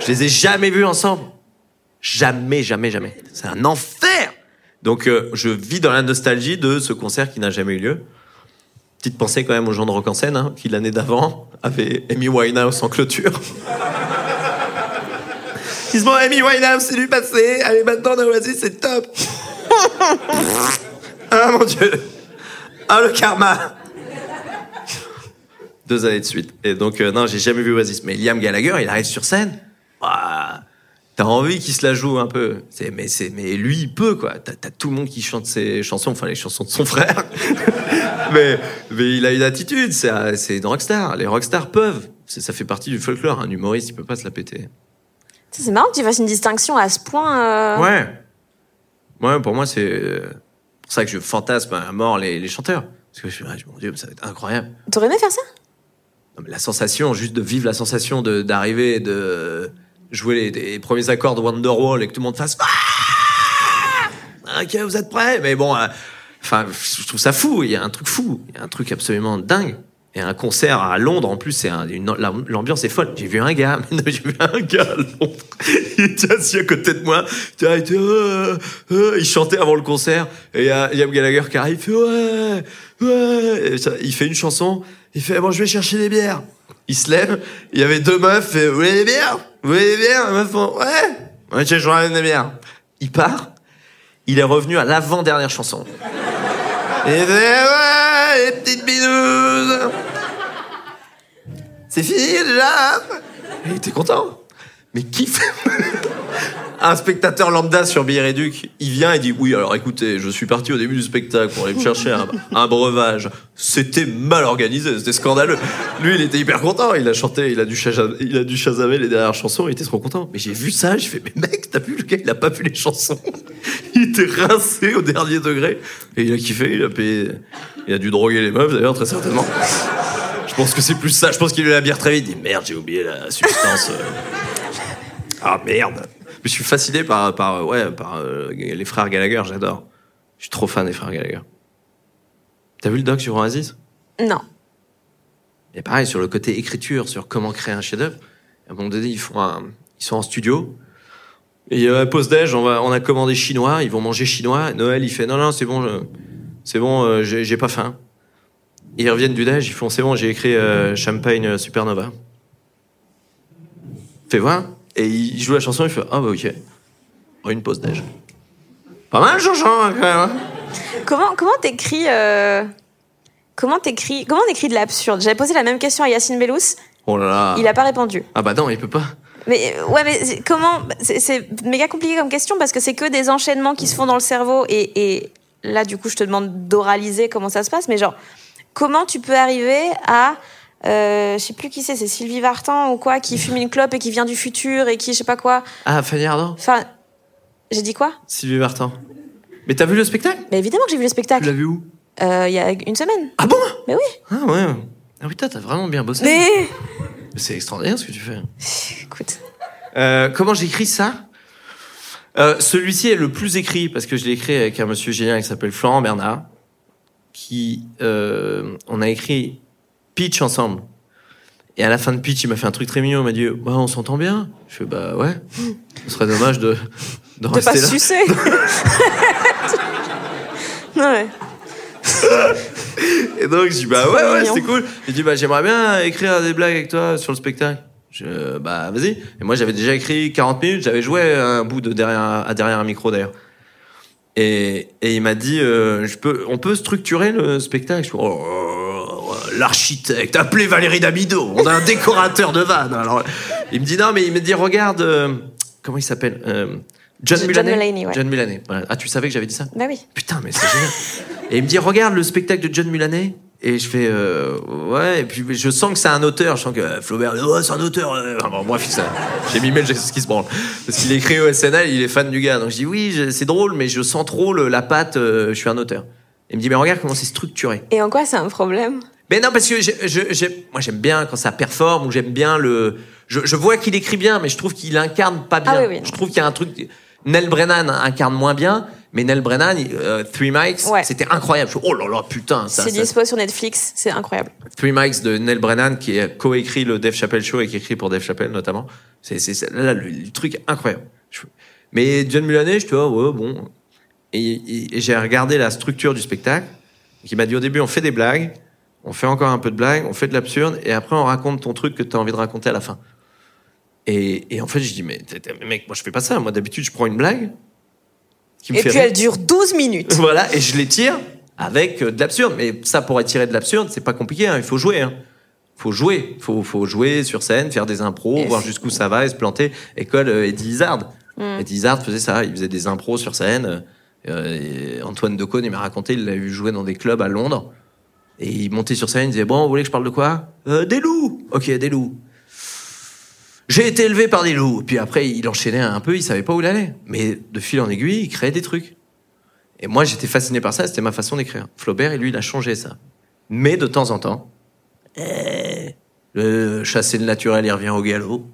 Je les ai jamais vus ensemble. Jamais, jamais, jamais. C'est un enfer. Donc, euh, je vis dans la nostalgie de ce concert qui n'a jamais eu lieu. Petite pensée quand même aux gens de Rock en scène, hein, qui l'année d'avant avaient Amy Winehouse en clôture. Ils se bon, Amy Winehouse, c'est du passé. Allez, maintenant, on Oasis, c'est top. ah mon dieu. Ah le karma. Deux années de suite. Et donc, euh, non, j'ai jamais vu Oasis. Mais Liam Gallagher, il arrive sur scène. Ouah, T'as envie qu'il se la joue un peu. C'est, mais, c'est, mais lui, il peut, quoi. T'as, t'as tout le monde qui chante ses chansons, enfin les chansons de son frère. mais, mais il a une attitude, c'est, c'est une rockstar. Les rockstars peuvent. C'est- ça fait partie du folklore. Un humoriste, il peut pas se la péter. C'est marrant que tu fasses une distinction à ce point. euh, Ouais. Ouais, pour moi, c'est euh, pour ça que je fantasme à mort les, les chanteurs. Parce que je suis, ah, mon Dieu, ça va être incroyable. T'aurais aimé faire ça? Non, mais la sensation, juste de vivre la sensation d'arriver de jouer les, les premiers accords de Wonderwall et que tout le monde fasse Ah Ok, vous êtes prêts? Mais bon, euh, enfin, je trouve ça fou. Il y a un truc fou. Il y a un truc absolument dingue. Et un concert à Londres, en plus, c'est un- l'ambiance est folle. J'ai vu un gars, j'ai vu un gars à Londres. Il était assis à côté de moi. Euh, euh, il chantait avant le concert. Et il y a Liam Gallagher qui arrive. Il fait ouais, ouais. Ça- il fait une chanson. Il fait bon, je vais chercher des bières. Il se lève. Il y avait deux meufs. Et, vous voulez des bières? Vous voulez des bières? Les meufs font ouais. Ouais, je ramène des bières. Il part. Il est revenu à l'avant-dernière chanson. Et il fait ouais, les petites binouses. C'est fini déjà Et il était content. Mais qui fait Un spectateur lambda sur Billet Réduc, il vient et dit Oui, alors écoutez, je suis parti au début du spectacle pour aller me chercher un, breuvage. C'était mal organisé, c'était scandaleux. Lui, il était hyper content, il a chanté, il a dû, il a dû chasamer les dernières chansons, il était trop content. Mais j'ai vu ça, j'ai fait Mais mec, t'as vu le gars, il a pas vu les chansons. Il était rincé au dernier degré. Et il a kiffé, il a payé. Il a dû droguer les meufs d'ailleurs, très certainement. Je pense que c'est plus ça. Je pense qu'il a eu la bière très vite. Il dit merde, j'ai oublié la substance. euh. Ah merde. Je suis fasciné par, par, ouais, par euh, les frères Gallagher, j'adore. Je suis trop fan des frères Gallagher. T'as vu le doc sur Oasis? Non. Et pareil, sur le côté écriture, sur comment créer un chef-d'œuvre. À un moment donné, ils, font un- ils sont en studio. Et euh, à pause déj, on, va, on a commandé chinois, ils vont manger chinois. Noël, il fait non, non, c'est bon, je- c'est bon, euh, j'ai pas faim. Ils reviennent du déj, ils font c'est bon, j'ai écrit euh, Champagne Supernova. Fais voir. Et il joue la chanson, il fait ah bah ok. Oh, une pause déj. Pas mal, Jean-Jean, hein, quand même. hein. Comment comment t'écris euh, Comment t'écris Comment t'écris de l'absurde? J'avais posé la même question à Yacine Bellous. Oh là là. Il a pas répondu. Ah bah non, il peut pas. Mais ouais, mais comment C'est c'est méga compliqué comme question parce que c'est que des enchaînements qui se font dans le cerveau et, et là du coup je te demande d'oraliser comment ça se passe. Mais genre comment tu peux arriver à euh, je sais plus qui c'est, c'est Sylvie Vartan ou quoi qui fume une clope et qui vient du futur et qui je sais pas quoi. Ah, Fanny Ardant Enfin, j'ai dit quoi? Sylvie Vartan. Mais t'as vu le spectacle? Mais évidemment que j'ai vu le Tu l'as spectacle. vu où? Euh, Il y a une semaine. Ah bon? Mais oui. Ah ouais. Ah putain, t'as vraiment bien bossé. Mais C'est extraordinaire ce que tu fais. Écoute. Euh, comment j'écris ça? Euh, Celui-ci est le plus écrit parce que je l'ai écrit avec un monsieur génial qui s'appelle Florent Bernard, qui euh, on a écrit pitch ensemble. Et à la fin de pitch, il m'a fait un truc très mignon. Il m'a dit, bah on s'entend bien. Je fais bah ouais. Ce serait dommage de de, De pas là. sucer. ouais. Et donc je dis bah ouais ouais c'est cool. Il dit bah j'aimerais bien écrire des blagues avec toi sur le spectacle. Je bah vas-y. Et moi j'avais déjà écrit 40 minutes, j'avais joué un bout de derrière à derrière un micro d'ailleurs. Et, et il m'a dit euh, je peux on peut structurer le spectacle? Je oh, l'architecte appelez Valérie Damido, on a un décorateur de vannes. Alors il me dit non mais il me dit regarde euh, comment il s'appelle euh, John John Mulaney? Mulaney, ouais. John Mulaney. Ah tu savais que j'avais dit ça? Bah oui. Putain, mais c'est génial. Et il me dit, regarde le spectacle de John Mulaney. Et je fais, euh, ouais, et puis je sens que c'est un auteur. Je sens que euh, Flaubert, ouais, c'est un auteur. euh. Enfin, bon, ça, j'ai mis mail, j'ai ce qui se branle. Parce qu'il écrit au SNL, il est fan du gars. Donc je dis, oui, c'est drôle, mais je sens trop le- la patte, euh, je suis un auteur. Il me dit, mais regarde comment c'est structuré. Et en quoi c'est un problème? Mais non, parce que je, moi j'aime bien quand ça performe ou j'aime bien le. Je, je vois qu'il écrit bien, mais je trouve qu'il incarne pas bien. Ah oui, oui, je trouve qu'il y a un truc. Nell Brennan incarne moins bien, mais Nell Brennan, euh, Three Mics, Ouais. c'était incroyable. Je oh là là, putain, ça. C'est ça- dispo sur Netflix, c'est incroyable. Three Mics de Nell Brennan qui a coécrit le Dave Chappelle Show et qui écrit pour Dave Chappelle notamment. C'est c'est c'est- là, le, le truc incroyable. Je- mais John Mulaney, je te vois, ouais, bon. Et j'ai regardé la structure du spectacle. Qui m'a dit au début, on fait des blagues, on fait encore un peu de blagues, on fait de l'absurde, et après on raconte ton truc que tu as envie de raconter à la fin. Et, et en fait, je dis, mais, mec, moi je fais pas ça. Moi d'habitude, je prends une blague qui me Et fait puis rire. elle dure 12 minutes. Voilà, et je les tire avec euh, de l'absurde. Mais ça, pour tirer de l'absurde, c'est pas compliqué. hein. Il faut jouer. Hein. Faut jouer. Faut, faut jouer sur scène, faire des impros, Et voir jusqu'où ça va et se planter. École euh, Eddie Izzard. Mm. Eddie Izzard faisait ça. Il faisait des impros sur scène. Euh, Antoine Decaune, il m'a raconté, il l'a vu jouer dans des clubs à Londres. Et il montait sur scène, il disait Bon, vous voulez que je parle de quoi? Euh, Des loups Ok, des loups. J'ai été élevé par des loups. Puis après, il enchaînait un peu, il savait pas où il allait. Mais de fil en aiguille, il créait des trucs. Et moi, j'étais fasciné par ça, c'était ma façon d'écrire. Flaubert, lui, il a changé ça. Mais de temps en temps, le chasser le naturel, il revient au galop.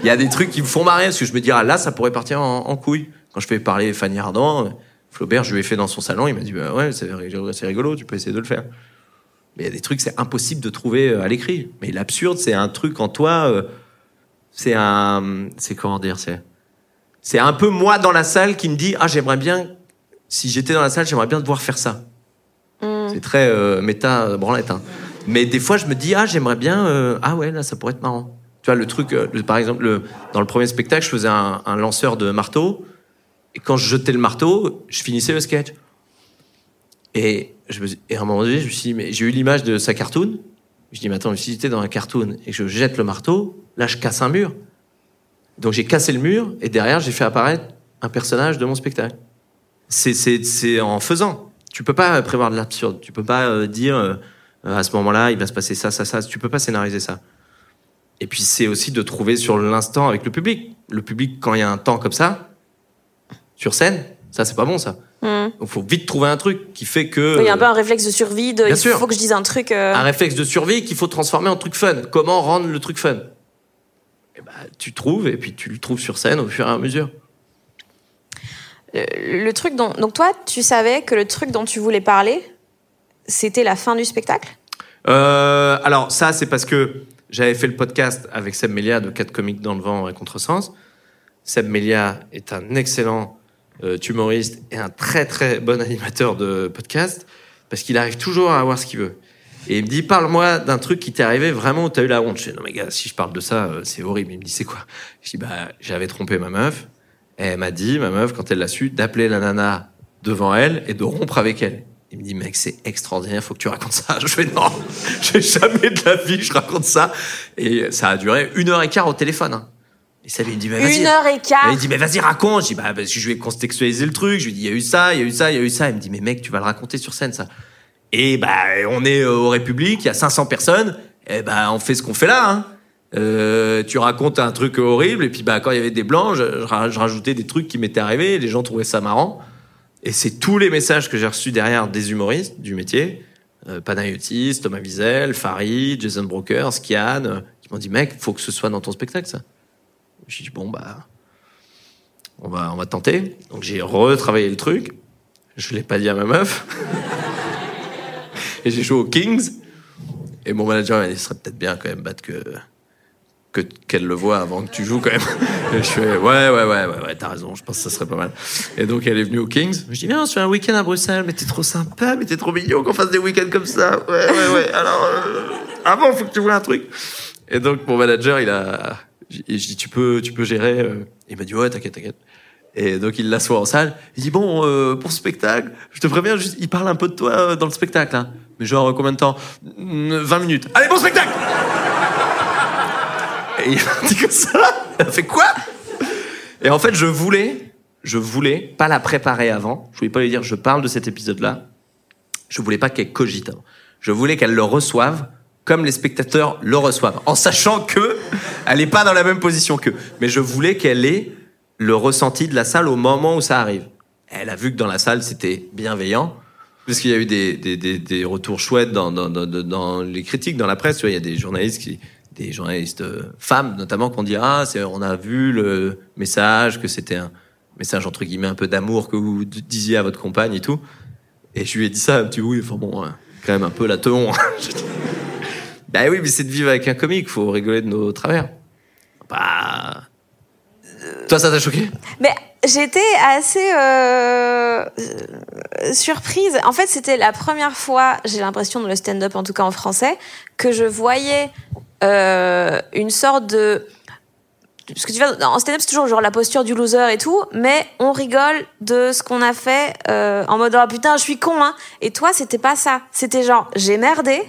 Il y a des trucs qui me font marrer, parce que je me dis, ah là, ça pourrait partir en, couille. Quand je fais parler Fanny Ardant, Flaubert, je lui ai fait dans son salon, il m'a dit, bah ouais, c'est rigolo, c'est rigolo, tu peux essayer de le faire. Mais il y a des trucs, c'est impossible de trouver euh, à l'écrit. Mais l'absurde, c'est un truc en toi, euh, c'est un, c'est comment dire, c'est, c'est un peu moi dans la salle qui me dit, ah, j'aimerais bien, si j'étais dans la salle, j'aimerais bien devoir faire ça. C'est très euh, méta branlette. hein. Mais des fois, je me dis, ah, j'aimerais bien, euh, ah ouais, là, ça pourrait être marrant. Tu vois, le truc, euh, le- par exemple, le, dans le premier spectacle, je faisais un, un lanceur de marteau. Et quand je jetais le marteau, je finissais le sketch. Et, je me, et à un moment donné, je me suis dit, mais j'ai eu l'image de sa cartoon. Je dis, mais attends, si j'étais dans un cartoon et que je jette le marteau, là, je casse un mur. Donc j'ai cassé le mur et derrière, j'ai fait apparaître un personnage de mon spectacle. C'est, en faisant. Tu peux pas prévoir de l'absurde. Tu peux pas euh, dire euh, euh, à ce moment-là, il va se passer ça, ça, ça. Tu peux pas scénariser ça. Et puis c'est aussi de trouver sur l'instant avec le public. Le public, quand il y a un temps comme ça, sur scène, ça c'est pas bon ça. Mm. Donc faut vite trouver un truc qui fait que Il y a un peu un réflexe de survie, de, Bien il sûr. faut que je dise un truc. euh, un réflexe de survie qu'il faut transformer en truc fun. Comment rendre le truc fun? Tu trouves et puis tu le trouves sur scène au fur et à mesure. le, le truc dont. Donc toi, tu savais que le truc dont tu voulais parler, c'était la fin du spectacle? Euh, alors ça, c'est parce que j'avais fait le podcast avec Seb Melia de 4 comiques dans le vent et contresens. Seb Melia est un excellent euh, humoriste et un très très bon animateur de podcast parce qu'il arrive toujours à avoir ce qu'il veut. Et il me dit, parle-moi d'un truc qui t'est arrivé vraiment où t'as eu la honte. Je dis, non mais gars, si je parle de ça, euh, c'est horrible. Il me dit, c'est quoi? Je dis, bah, j'avais trompé ma meuf. Et elle m'a dit, ma meuf, quand elle l'a su, d'appeler la nana devant elle et de rompre avec elle. Il me dit, mec, c'est extraordinaire, faut que tu racontes ça. Je fais, non, j'ai jamais de la vie, je raconte ça. Et ça a duré une heure et quart au téléphone. hein. Et ça lui dit, mais vas-y. Une heure et quart. Il dit, mais vas-y, raconte. Je dis, bah, parce que je vais contextualiser le truc. Je lui dis, il y a eu ça, il y a eu ça, il y a eu ça. Il me dit, mais mec, tu vas le raconter sur scène, ça. Et bah, on est au République, il y a 500 personnes. Et bah, on fait ce qu'on fait là, hein. Euh, tu racontes un truc horrible, et puis bah, quand il y avait des blancs, je, je ra- je rajoutais des trucs qui m'étaient arrivés, les gens trouvaient ça marrant. Et c'est tous les messages que j'ai reçus derrière des humoristes du métier, euh, Panayotis, Thomas Wiesel, Farid, Jason Broker, Skian, euh, qui On dit, mec, faut que ce soit dans ton spectacle, ça. J'ai dit, bon, bah, on va, on va tenter. Donc j'ai retravaillé le truc. Je l'ai pas dit à ma meuf. Et j'ai joué aux Kings. Et mon manager m'a dit, ce serait peut-être bien quand même, Bat, que que qu'elle le voit avant que tu joues quand même. Et je fais ouais ouais ouais ouais, ouais t'as raison, je pense que ça serait pas mal. Et donc elle est venue aux Kings. Je dis viens on se un week-end à Bruxelles, mais t'es trop sympa, mais t'es trop mignon qu'on fasse des week-ends comme ça. Ouais ouais ouais. Alors euh, avant faut que tu vois un truc. Et donc mon manager il a, et je dis tu peux tu peux gérer. euh. Il m'a dit ouais t'inquiète t'inquiète. Et donc il l'assoit en salle. Il dit bon euh, pour ce spectacle, je te préviens juste, il parle un peu de toi euh, dans le spectacle. Hein. Mais genre combien de temps 20 minutes. Allez bon spectacle. Et il a dit comme ça. Elle a fait quoi Et en fait, je voulais, je voulais pas la préparer avant. Je voulais pas lui dire, je parle de cet épisode-là. Je voulais pas qu'elle cogite. Je voulais qu'elle le reçoive comme les spectateurs le reçoivent, en sachant que elle est pas dans la même position qu'eux. Mais je voulais qu'elle ait le ressenti de la salle au moment où ça arrive. Elle a vu que dans la salle, c'était bienveillant. Parce qu'il y a eu des, des, des, des retours chouettes dans, dans, dans, dans les critiques, dans la presse. Tu vois, il y a des journalistes qui, des journalistes euh, femmes notamment, qui ont dit ah, c'est, on a vu le message que c'était un message entre guillemets un peu d'amour que vous disiez à votre compagne et tout. Et je lui ai dit ça, un petit oui, enfin bon, euh, quand même un peu la teon. Bah oui, mais c'est de vivre avec un comique, faut rigoler de nos travers. Bah. Toi, ça t'a choqué Mais j'étais assez euh, euh, surprise. En fait, c'était la première fois, j'ai l'impression, dans le stand-up, en tout cas en français, que je voyais euh, une sorte de... Parce que tu vois, en stand-up, c'est toujours genre la posture du loser et tout, mais on rigole de ce qu'on a fait euh, en mode oh putain, je suis con, hein. Et toi, c'était pas ça. C'était genre j'ai merdé,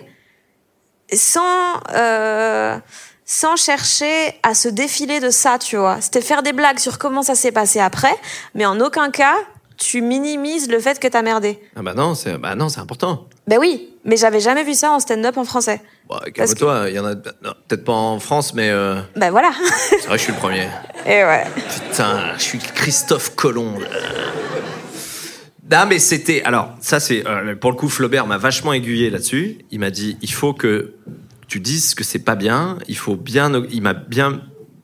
sans euh, sans chercher à se défiler de ça, tu vois. C'était faire des blagues sur comment ça s'est passé après, mais en aucun cas tu minimises le fait que t'as merdé. Ah bah non, c'est bah non, c'est important. Ben oui, mais j'avais jamais vu ça en stand-up en français. Bah, calme-toi, il y en a peut-être pas en France, mais euh, Ben voilà. c'est vrai je suis le premier. Et ouais. Putain, je suis Christophe Colomb. là. Non, mais c'était. Alors, ça, c'est. euh, pour le coup, Flaubert m'a vachement aiguillé là-dessus. Il m'a dit il faut que tu dises que c'est pas bien. Il faut bien. Il m'a bien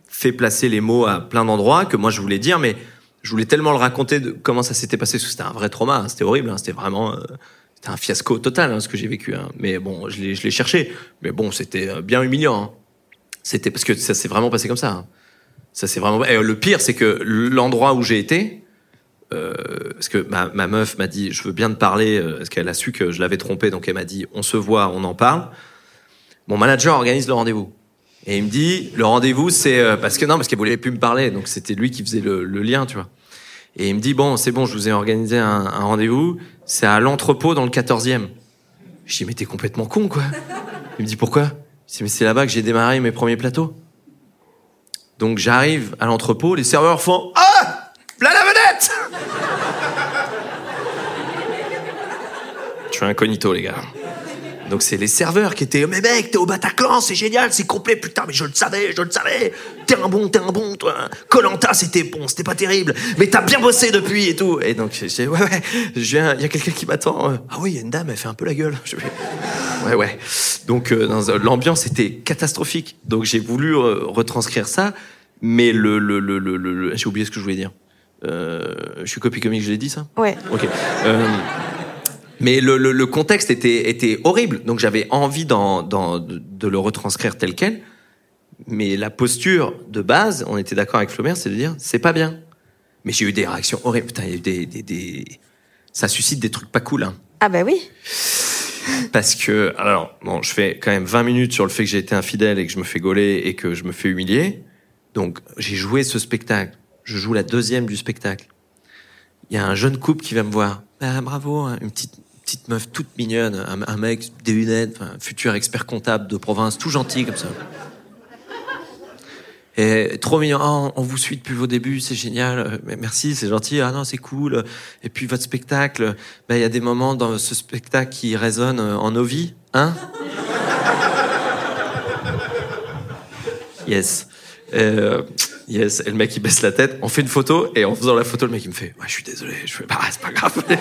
fait placer les mots à plein d'endroits que moi je voulais dire, mais je voulais tellement le raconter de comment ça s'était passé, parce que c'était un vrai trauma. hein, c'était horrible. hein, c'était vraiment. euh, un fiasco total, hein, ce que j'ai vécu. Mais bon, je l'ai je l'ai cherché. Mais bon, c'était euh, bien humiliant. C'était parce que ça s'est vraiment passé comme ça. Ça c'est vraiment. Et le pire, c'est que l'endroit où j'ai été, euh, parce que ma, ma meuf m'a dit, je veux bien te parler, euh, parce qu'elle a su que je l'avais trompé, donc elle m'a dit, on se voit, on en parle. Mon manager organise le rendez-vous. Et il me dit, le rendez-vous, c'est euh, parce que non, parce qu'elle voulait plus me parler, donc c'était lui qui faisait le, lien, tu vois. Et il me dit, bon, c'est bon, je vous ai organisé un, rendez-vous, c'est à l'entrepôt dans le 14e. Je dis, mais t'es complètement con, quoi. Il me dit, pourquoi? Je dis, mais c'est là-bas que j'ai démarré mes premiers plateaux. Donc j'arrive à l'entrepôt, les serveurs font Ah Là la vedette Je suis incognito, les gars. Donc c'est les serveurs qui étaient Mais mec, t'es au Bataclan, c'est génial, c'est complet, putain, mais je le savais, je le savais. T'es un bon, t'es un bon, toi. Colanta, c'était bon, c'était pas terrible, mais t'as bien bossé depuis et tout. Et donc j'ai Ouais, ouais, je viens, il y a quelqu'un qui m'attend. Ah oui, il y a une dame, elle fait un peu la gueule. Ouais, ouais. Donc euh, dans, l'ambiance était catastrophique. Donc j'ai voulu euh, retranscrire ça, mais le, le, le, le, le- le- j'ai oublié ce que je voulais dire. Euh, je suis copie comique, je l'ai dit ça? Ouais. Ok. Mais le, le, le contexte était, était horrible, donc j'avais envie de, de le retranscrire tel quel. Mais la posture de base, on était d'accord avec Flaubert, c'est de dire c'est pas bien. Mais j'ai eu des réactions horribles. Putain, il y a eu des, des, des... ça suscite des trucs pas cool. Hein. Ah ben oui. Parce que, alors, bon, je fais quand même 20 minutes sur le fait que j'ai été infidèle et que je me fais gauler et que je me fais humilier. Donc, j'ai joué ce spectacle. Je joue la deuxième du spectacle. Il y a un jeune couple qui va me voir. Ah, bravo, hein, une petite, petite meuf toute mignonne, un, mec des lunettes, futur expert comptable de province, tout gentil comme ça. Et trop mignon. Ah, on vous suit depuis vos débuts, c'est génial. Euh, Merci, c'est gentil. Ah non, c'est cool. Et puis votre spectacle, ben, il y a des moments dans ce spectacle qui résonnent euh, en nos vies, hein? Yes. Euh, yes. Et le mec il baisse la tête. On fait une photo et en faisant la photo, le mec il me fait, ouais, je suis désolé. Je fais, bah c'est pas grave.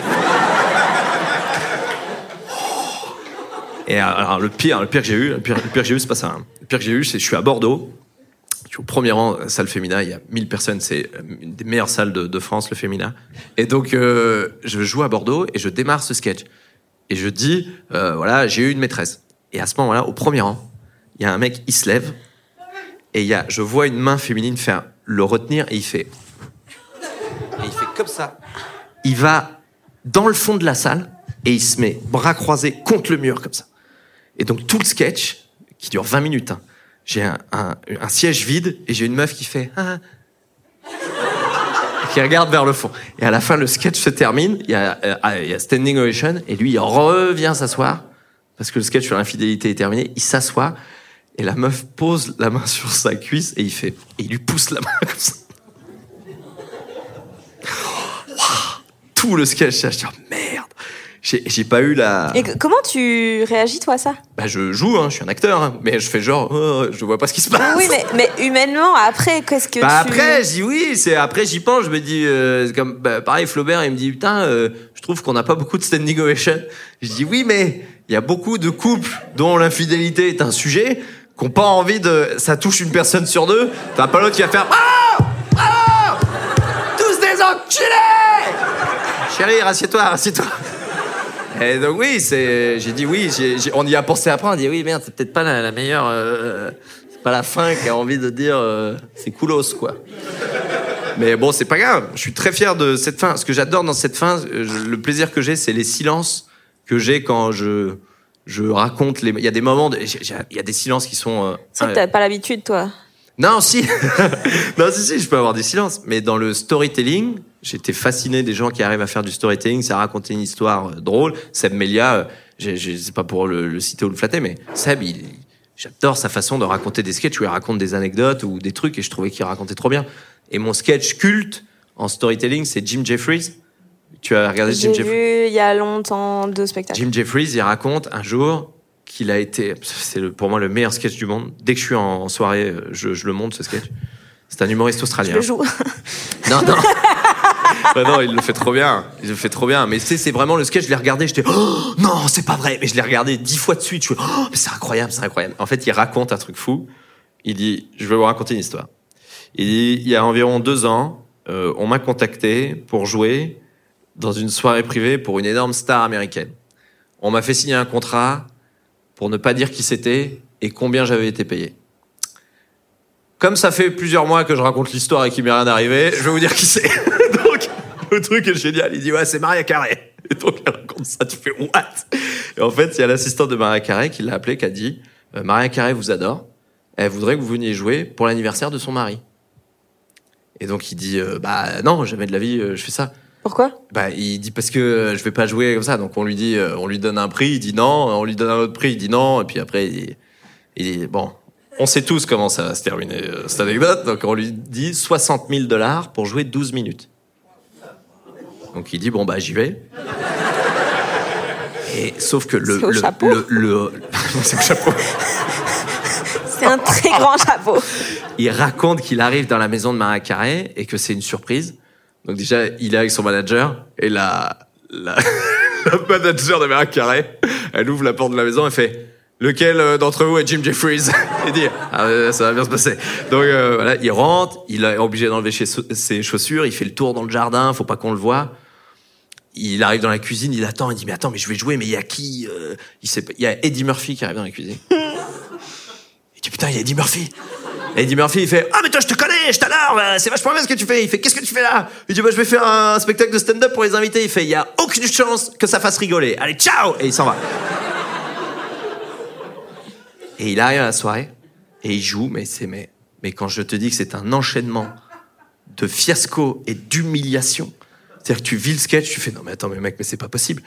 Et alors, le pire, le pire que j'ai eu, le pire, que j'ai eu, c'est pas ça. hein. Le pire que j'ai eu, c'est je suis à Bordeaux. Je suis au premier rang, salle féminin, il y a 1000 personnes, c'est euh, une des meilleures salles de, France, le féminin. Et donc, euh, je joue à Bordeaux et je démarre ce sketch. Et je dis, euh, voilà, j'ai eu une maîtresse. Et à ce moment-là, au premier rang, il y a un mec, il se lève, et il y a, je vois une main féminine faire le retenir, et il fait, et il fait comme ça. Il va dans le fond de la salle, et il se met bras croisés contre le mur, comme ça. Et donc, tout le sketch, qui dure 20 minutes, hein, j'ai un, siège vide, et j'ai une meuf qui fait, ah, qui regarde vers le fond. Et à la fin, le sketch se termine. Il y a, euh, y a standing ovation. Et lui, il revient s'asseoir. Parce que le sketch sur l'infidélité est terminé. Il s'assoit. Et la meuf pose la main sur sa cuisse. Et il fait, et il lui pousse la main comme ça. Tout le sketch, je dis, oh, merde. J'ai pas eu la. Et comment tu réagis, toi, à ça? Bah, je joue, hein, je suis un acteur, hein, mais je fais genre, oh, je vois pas ce qui se passe. Oui, mais, mais humainement, après, qu'est-ce que Bah tu... après, dis oui, c'est après j'y pense, je me dis euh, comme bah, pareil Flaubert, il me dit putain, euh, je trouve qu'on n'a pas beaucoup de standing ovation. Je dis oui, mais il y a beaucoup de couples dont l'infidélité est un sujet, qui n'ont pas envie de ça touche une personne sur deux. T'as pas l'autre qui va faire ah ah tous des enculés. Chérie, rassieds-toi, rassieds-toi. Et donc oui, c'est, j'ai dit oui, j'ai- j'ai- on y a pensé après, on dit oui merde, c'est peut-être pas la, meilleure, euh, c'est pas la fin qui a envie de dire euh, c'est coolos quoi. Mais bon, c'est pas grave. Je suis très fier de cette fin. Ce que j'adore dans cette fin, euh, le plaisir que j'ai, c'est les silences que j'ai quand je je raconte les. Il y a des moments, de- il y a des silences qui sont. euh, vrai que t'as pas l'habitude, toi. non, si. non, si, si, je peux avoir des silences. Mais dans le storytelling, j'étais fasciné des gens qui arrivent à faire du storytelling, à raconter une histoire euh, drôle. Seb Melia, euh, j'ai- c'est pas pour le, le citer ou le flatter, mais Seb, il, j'adore sa façon de raconter des sketchs où il raconte des anecdotes ou des trucs et je trouvais qu'il racontait trop bien. Et mon sketch culte en storytelling, c'est Jim Jeffries. Tu as regardé Jim J'ai Jeffries vu il y a longtemps deux spectacles. Jim Jeffries, il raconte un jour qu'il a été, c'est pour moi le meilleur sketch du monde. Dès que je suis en soirée, je, je le monte ce sketch. C'est un humoriste Je australien. le joue. Non, non. Bah non, il le fait trop bien. Il le fait trop bien. Mais tu sais, c'est vraiment le sketch. Je l'ai regardé. J'étais, oh, non, c'est pas vrai. Mais je l'ai regardé dix fois de suite. Je suis, oh, mais c'est incroyable, c'est incroyable. En fait, il raconte un truc fou. Il dit, je vais vous raconter une histoire. Il dit, il y a environ deux ans, euh, on m'a contacté pour jouer dans une soirée privée pour une énorme star américaine. On m'a fait signer un contrat pour ne pas dire qui c'était et combien j'avais été payé. Comme ça fait plusieurs mois que je raconte l'histoire et qu'il m'est rien arrivé, je vais vous dire qui c'est. donc, le truc est génial. Il dit, ouais, c'est Maria Carré. Et donc, elle raconte ça. Tu fais, what? Et en fait, il y a l'assistante de Maria Carré qui l'a appelé, qui a dit, euh, Maria Carré vous adore. Elle voudrait que vous veniez jouer pour l'anniversaire de son mari. Et donc, il dit, euh, bah, non, jamais de la vie, euh, je fais ça. Pourquoi? Bah, il dit parce que euh, je vais pas jouer comme ça. Donc on lui dit, euh, on lui donne un prix, il dit non. On lui donne un autre prix, il dit non. Et puis après, il dit, il dit bon, on sait tous comment ça va se terminer euh, cette anecdote. Donc on lui dit 60 000 dollars pour jouer 12 minutes. Donc il dit bon bah j'y vais. Et sauf que le le, chapeau. le, le- c'est au chapeau. C'est un très grand chapeau. il raconte qu'il arrive dans la maison de Maria Carré et que c'est une surprise. Donc déjà, il est avec son manager et la, la, la manager de Maria Carré, elle ouvre la porte de la maison et fait Lequel euh, d'entre vous est Jim Jeffries? Et dit ah, euh, ça va bien se passer. Donc euh, voilà, il rentre, il est obligé d'enlever ses chaussures, il fait le tour dans le jardin, faut pas qu'on le voit. Il arrive dans la cuisine, il attend, il dit mais attends, mais je vais jouer, mais il y a qui euh, Il sait pas. Il y a Eddie Murphy qui arrive dans la cuisine. Il dit putain, il y a Eddie Murphy. Eddie Murphy, il fait Ah, mais toi, je te connais, je t'adore, euh, c'est vachement bien ce que tu fais. Il fait Qu'est-ce que tu fais là? Il dit Bah, je vais faire un spectacle de stand-up pour les invités. Il fait Il y a aucune chance que ça fasse rigoler. Allez, ciao Et il s'en va. Et il arrive à la soirée, et il joue, mais c'est. Mais, mais quand je te dis que c'est un enchaînement de fiasco et d'humiliation, c'est-à-dire que tu vis le sketch, tu fais Non, mais attends, mais mec, mais c'est pas possible.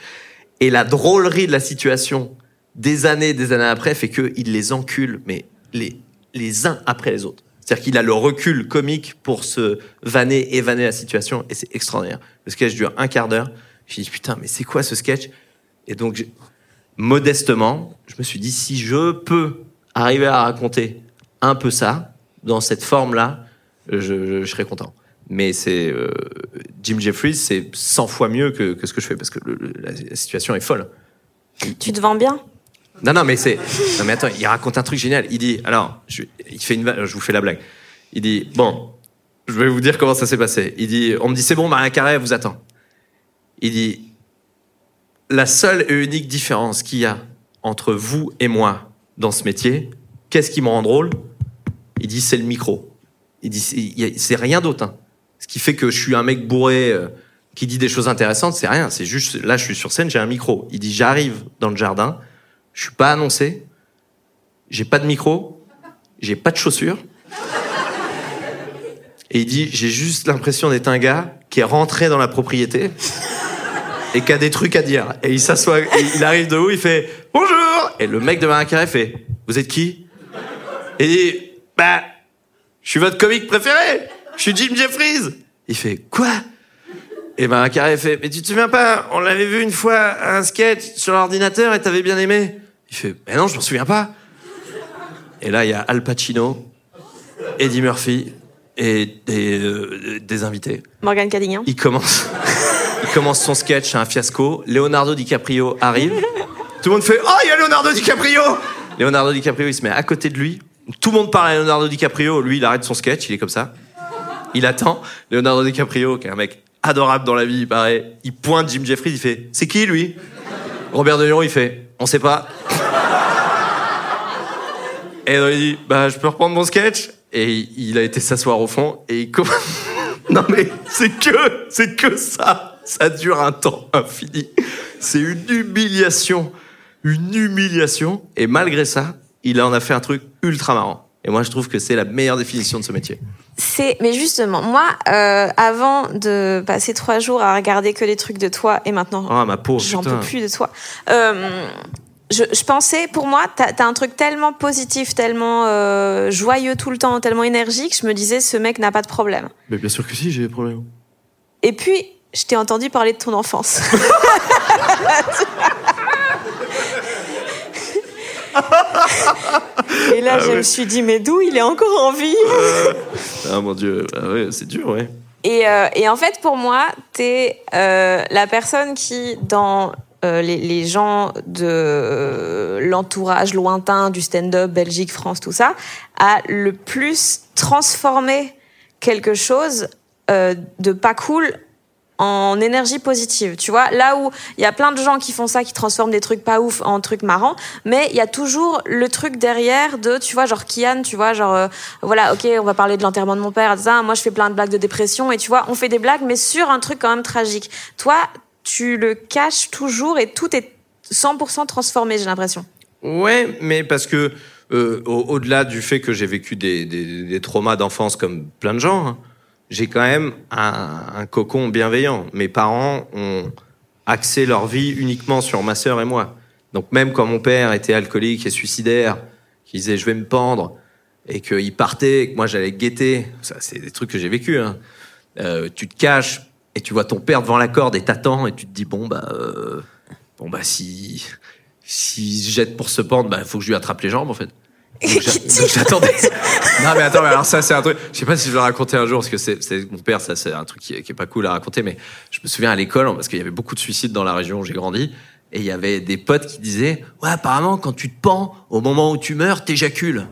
Et la drôlerie de la situation, des années, des années après, fait qu'il les encule, mais les, les uns après les autres. C'est-à-dire qu'il a le recul comique pour se vanner et vanner la situation, et c'est extraordinaire. Le sketch dure un quart d'heure. Je me dis, putain, mais c'est quoi ce sketch? Et donc, j'ai- modestement, je me suis dit, si je peux arriver à raconter un peu ça, dans cette forme-là, je, je- serais content. Mais c'est euh, Jim Jeffries, c'est 100 fois mieux que, ce que je fais, parce que la situation est folle. Tu te vends bien? Non, non, mais c'est. Non, mais attends, il raconte un truc génial. Il dit, alors, je, il fait une, je vous fais la blague. Il dit, bon, je vais vous dire comment ça s'est passé. Il dit, on me dit, c'est bon, Maria Carré vous attend. Il dit, la seule et unique différence qu'il y a entre vous et moi dans ce métier, qu'est-ce qui me rend drôle? Il dit, c'est le micro. Il dit, c'est rien d'autre. hein. Ce qui fait que je suis un mec bourré euh, qui dit des choses intéressantes, c'est rien. C'est juste, là, je suis sur scène, j'ai un micro. Il dit, j'arrive dans le jardin, je suis pas annoncé, j'ai pas de micro, j'ai pas de chaussures. Et il dit, j'ai juste l'impression d'être un gars qui est rentré dans la propriété et qui a des trucs à dire. Et il s'assoit, il arrive de haut, il fait bonjour. Et le mec de Marin Carré fait, vous êtes qui? Et il dit, bah, je suis votre comique préféré. Je suis Jim Jeffries. Il fait quoi? Et Marin Carré fait, mais tu te souviens pas On l'avait vu une fois un sketch sur l'ordinateur et t'avais bien aimé. Il fait, mais non, je m'en souviens pas. Et là, il y a Al Pacino, Eddie Murphy et des, euh, des invités. Morgane Cadignan. Il commence, il commence son sketch, c'est un fiasco. Leonardo DiCaprio arrive. Tout le monde fait Oh, il y a Leonardo DiCaprio Leonardo DiCaprio, il se met à côté de lui. Tout le monde parle à Leonardo DiCaprio. Lui, il arrête son sketch, il est comme ça. Il attend. Leonardo DiCaprio, qui est un mec adorable dans la vie, il paraît. Il pointe Jim Jeffries, il fait C'est qui lui? Robert De Niro, il fait On sait pas. Et donc, il dit Bah, je peux reprendre mon sketch Et il a été s'asseoir au fond et il commence. Non mais c'est que, c'est que ça. Ça dure un temps infini. C'est une humiliation, une humiliation. Et malgré ça, il en a fait un truc ultra marrant. Et moi, je trouve que c'est la meilleure définition de ce métier. C'est, mais justement, moi, euh, avant de passer trois jours à regarder que les trucs de toi, et maintenant, Ah, ma j'en peux plus de toi. Euh, je, je pensais, pour moi, t'as as un truc tellement positif, tellement euh, joyeux tout le temps, tellement énergique, je me disais, ce mec n'a pas de problème. Mais bien sûr que si, j'ai des problèmes. Et puis, je t'ai entendu parler de ton enfance. Et là, je me suis dit, mais d'où il est encore en vie? Ah mon dieu, ah ouais, c'est dur, ouais. Et, euh, et en fait, pour moi, t'es euh, la personne qui, dans euh, les, gens de euh, l'entourage lointain du stand-up, Belgique, France, tout ça, a le plus transformé quelque chose euh, de pas cool en énergie positive. Tu vois, là où il y a plein de gens qui font ça, qui transforment des trucs pas ouf en trucs marrants, mais il y a toujours le truc derrière de, tu vois, genre Kian, tu vois, genre, voilà, ok, on va parler de l'enterrement de mon père, ça, moi je fais plein de blagues de dépression, et tu vois, on fait des blagues, mais sur un truc quand même tragique. Toi, tu le caches toujours et tout est 100% transformé, j'ai l'impression. Ouais, mais parce que euh, au- au-delà du fait que j'ai vécu des, traumas d'enfance comme plein de gens, hein, j'ai quand même un, cocon bienveillant. Mes parents ont axé leur vie uniquement sur ma sœur et moi. Donc même quand mon père était alcoolique et suicidaire, qui disait je vais me pendre et qu'il partait, et que moi j'allais guetter, ça c'est des trucs que j'ai vécu. Hein. Euh, tu te caches et tu vois ton père devant la corde et t'attends et tu te dis bon bah euh, bon bah si si je jette pour se pendre, bah faut que je lui attrape les jambes en fait. Donc, j'a- donc, j'attendais. non mais attends, mais alors ça c'est un truc. Je sais pas si je vais le raconter un jour parce que c'est mon père, ça c'est un truc qui est, qui est pas cool à raconter. Mais je me souviens à l'école parce qu'il y avait beaucoup de suicides dans la région où j'ai grandi et il y avait des potes qui disaient ouais apparemment quand tu te pends au moment où tu meurs t'éjacules.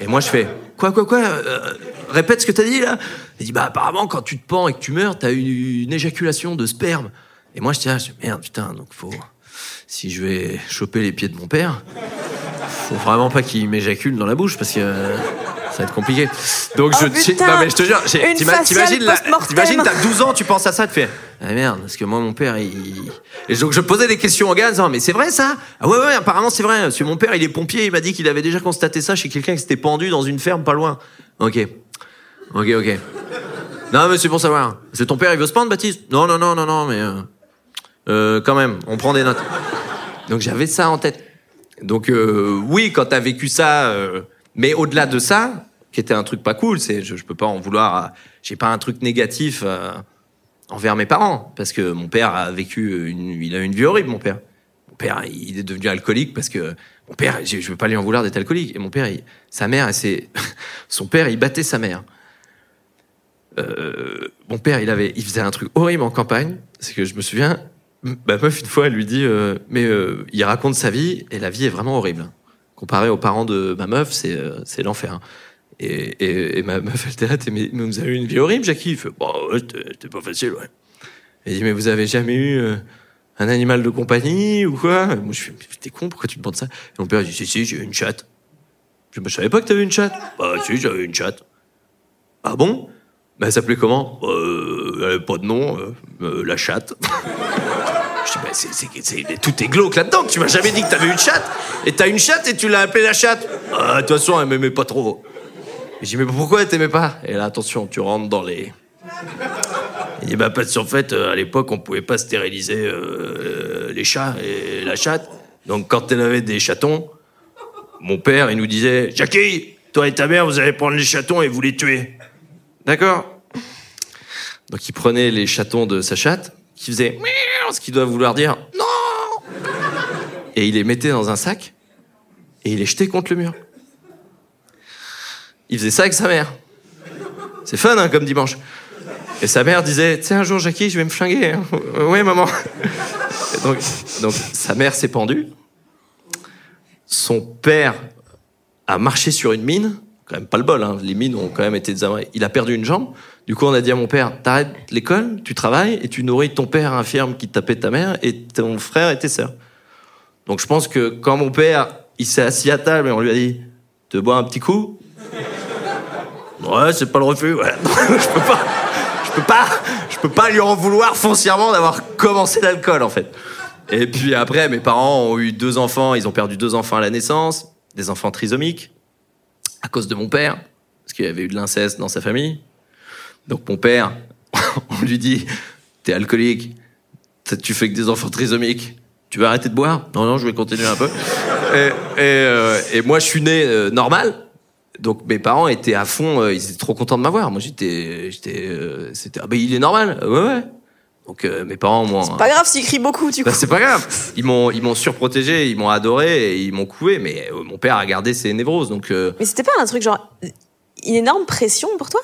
Et moi je fais quoi quoi quoi euh, Répète ce que t'as dit là. Il dit bah apparemment quand tu te pends et que tu meurs t'as une, une éjaculation de sperme. Et moi je dis ah merde putain donc faut si je vais choper les pieds de mon père faut vraiment pas qu'il m'éjacule dans la bouche parce que euh, ça va être compliqué. Donc Oh, je, putain, non mais je te jure, t'imagines, t'as 12 ans, tu penses à ça, tu fais ah merde, parce que moi mon père il et donc je posais des questions au gars en disant mais c'est vrai ça? Ah ouais ouais apparemment c'est vrai parce que mon père il est pompier, il m'a dit qu'il avait déjà constaté ça chez quelqu'un qui s'était pendu dans une ferme pas loin. Ok, ok ok. Non mais c'est pour savoir. C'est ton père il veut se pendre Baptiste Non non non non non mais euh, euh, quand même on prend des notes. Donc j'avais ça en tête. Donc euh, oui, quand t'as vécu ça, mais au-delà de ça, qui était un truc pas cool, c'est je, je peux pas en vouloir. J'ai pas un truc négatif envers mes parents parce que mon père a vécu une, il a une vie horrible. Mon père, mon père, il est devenu alcoolique parce que mon père, je, je veux pas lui en vouloir d'être alcoolique. Et mon père, sa mère, c'est son père, il battait sa mère. Euh, mon père, il avait, il faisait un truc horrible en campagne. C'est que je me souviens, ma meuf, une fois, elle lui dit, euh, mais euh, il raconte sa vie et la vie est vraiment horrible. Comparé aux parents de ma meuf, c'est euh, c'est l'enfer. Et, et, et ma meuf, elle était là, mais, mais vous avez eu une vie horrible, Jackie Il fait, bah ouais, c'était pas facile, ouais. Elle dit, mais vous avez jamais eu euh, un animal de compagnie ou quoi? Moi, je fais, mais t'es con, pourquoi tu me demandes ça? Et mon père il dit, si, si, j'ai eu une chatte. Je, je savais pas que t'avais une chatte. Bah, si, j'avais une chatte. Ah bon? Bah, elle s'appelait comment? Euh, Elle avait pas de nom, euh, euh, la chatte. Je dis, bah, c'est, tout est glauque là-dedans. Tu m'as jamais dit que t'avais une chatte. Et t'as une chatte et tu l'as appelée la chatte. Ah, de toute façon, elle m'aimait pas trop. J'ai dit, mais pourquoi elle t'aimait pas? Et là, attention, tu rentres dans les. Il dit, bah, parce qu'en fait, à l'époque, on pouvait pas stériliser les chats et la chatte. Donc, quand elle avait des chatons, mon père, il nous disait, Jackie, toi et ta mère, vous allez prendre les chatons et vous les tuer. D'accord Donc, il prenait les chatons de sa chatte, qui faisait miaou, ce qui doit vouloir dire non Et il les mettait dans un sac et il les jetait contre le mur. Il faisait ça avec sa mère. C'est fun, hein, comme dimanche. Et sa mère disait, tu un jour, Jackie, je vais me flinguer. hein. ouais, maman. Donc, donc, sa mère s'est pendue. Son père a marché sur une mine. Même pas le bol, hein. Les mines ont quand même été désamarrées. Il a perdu une jambe. Du coup, on a dit à mon père, t'arrêtes l'école, tu travailles et tu nourris ton père infirme qui tapait ta mère et ton frère et tes sœurs. Donc, je pense que quand mon père, il s'est assis à table et on lui a dit, te bois un petit coup? Ouais, c'est pas le refus, ouais. je peux pas, je peux pas, je peux pas lui en vouloir foncièrement d'avoir commencé l'alcool, en fait. Et puis après, mes parents ont eu deux enfants, ils ont perdu deux enfants à la naissance, des enfants trisomiques, à cause de mon père, parce qu'il y avait eu de l'inceste dans sa famille. Donc mon père, on lui dit, t'es alcoolique, tu fais que des enfants trisomiques, tu vas arrêter de boire? Non, non, je vais continuer un peu. et, et, euh, et moi, je suis né euh, normal. Donc mes parents étaient à fond, euh, ils étaient trop contents de m'avoir. Moi j'étais, j'étais, euh, c'était, ah ben il est normal, ouais ouais. Donc euh, mes parents m'ont. Pas grave s'il crie beaucoup, du coup. Bah, c'est pas grave. Ils m'ont, ils m'ont surprotégé, ils m'ont adoré, et ils m'ont couvé. Mais euh, mon père a gardé ses névroses, donc euh, Mais c'était pas un truc genre une énorme pression pour toi?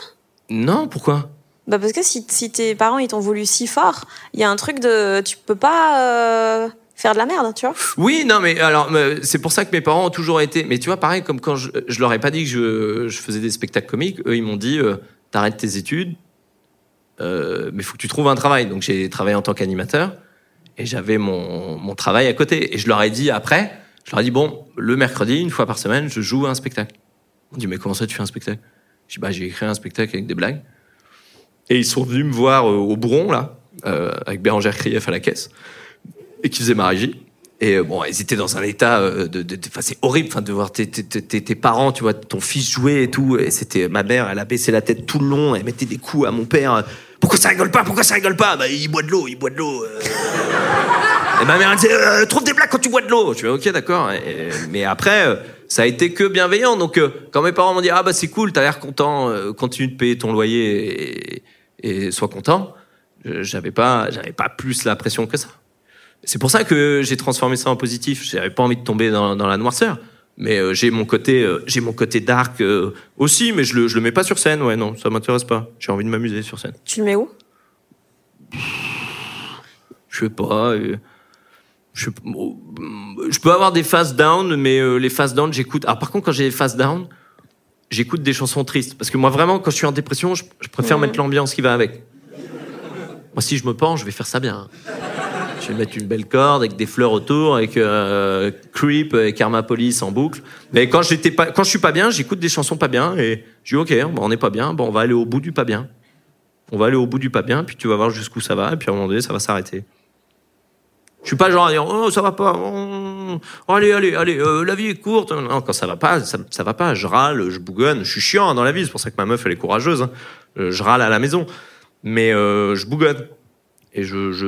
Non. Pourquoi? Bah parce que si, si tes parents ils t'ont voulu si fort, il y a un truc de tu peux pas faire de la merde, tu vois? Oui, non, mais alors c'est pour ça que mes parents ont toujours été. Mais tu vois, pareil, comme quand je, je leur ai pas dit que je, je faisais des spectacles comiques, eux ils m'ont dit t'arrêtes tes études, euh, mais faut que tu trouves un travail. Donc j'ai travaillé en tant qu'animateur et j'avais mon, mon travail à côté. Et je leur ai dit après, je leur ai dit bon, le mercredi, une fois par semaine, je joue un spectacle. M'ont dit mais comment ça tu fais un spectacle? Je dis bah j'ai écrit un spectacle avec des blagues. Et ils sont venus me voir euh, au Bouron là, euh, avec Bérangère Krief à la caisse, et qui faisait ma régie. Et euh, bon, ils étaient dans un état euh, de, de, c'est horrible, enfin, de voir tes, tes, tes, tes parents, tu vois, ton fils jouer et tout. Et c'était ma mère, elle a baissé la tête tout le long, elle mettait des coups à mon père. Pourquoi ça rigole pas? Pourquoi ça rigole pas? Bah, il boit de l'eau, il boit de l'eau. euh. Et ma mère elle disait euh, trouve des blagues quand tu bois de l'eau. Je fais ok d'accord. Mais après euh, ça a été que bienveillant. Donc euh, quand mes parents m'ont dit ah bah c'est cool, t'as l'air content, euh, continue de payer ton loyer et, et sois content. J'avais pas j'avais pas plus la pression que ça. C'est pour ça que j'ai transformé ça en positif. J'avais pas envie de tomber dans, dans la noirceur. Mais euh, j'ai mon côté euh, j'ai mon côté dark euh, aussi, mais je le je le mets pas sur scène. Ouais non ça m'intéresse pas. J'ai envie de m'amuser sur scène. Tu le mets où? Je sais pas. euh, je, peux avoir des phases down, mais les phases down, j'écoute. Alors par contre, quand j'ai des phases down, j'écoute des chansons tristes. Parce que moi, vraiment, quand je suis en dépression, je, je préfère mettre l'ambiance qui va avec. Moi, si je me pends, je vais faire ça bien. Mettre une belle corde avec des fleurs autour, avec euh, Creep et Karma Police en boucle. Mais quand j'étais pas, quand je suis pas bien, j'écoute des chansons pas bien et je dis ok, bon, on n'est pas bien, bon, on va aller au bout du pas bien. On va aller au bout du pas bien, puis tu vas voir jusqu'où ça va, et puis à un moment donné, ça va s'arrêter. Je suis pas genre à dire oh ça va pas, oh, allez allez allez, euh, la vie est courte. Non, quand ça va pas, ça, ça va pas. Je râle, je bougonne, je suis chiant dans la vie. C'est pour ça que ma meuf elle est courageuse. hein. Euh, Je râle à la maison, mais euh, je bougonne. Et je, je,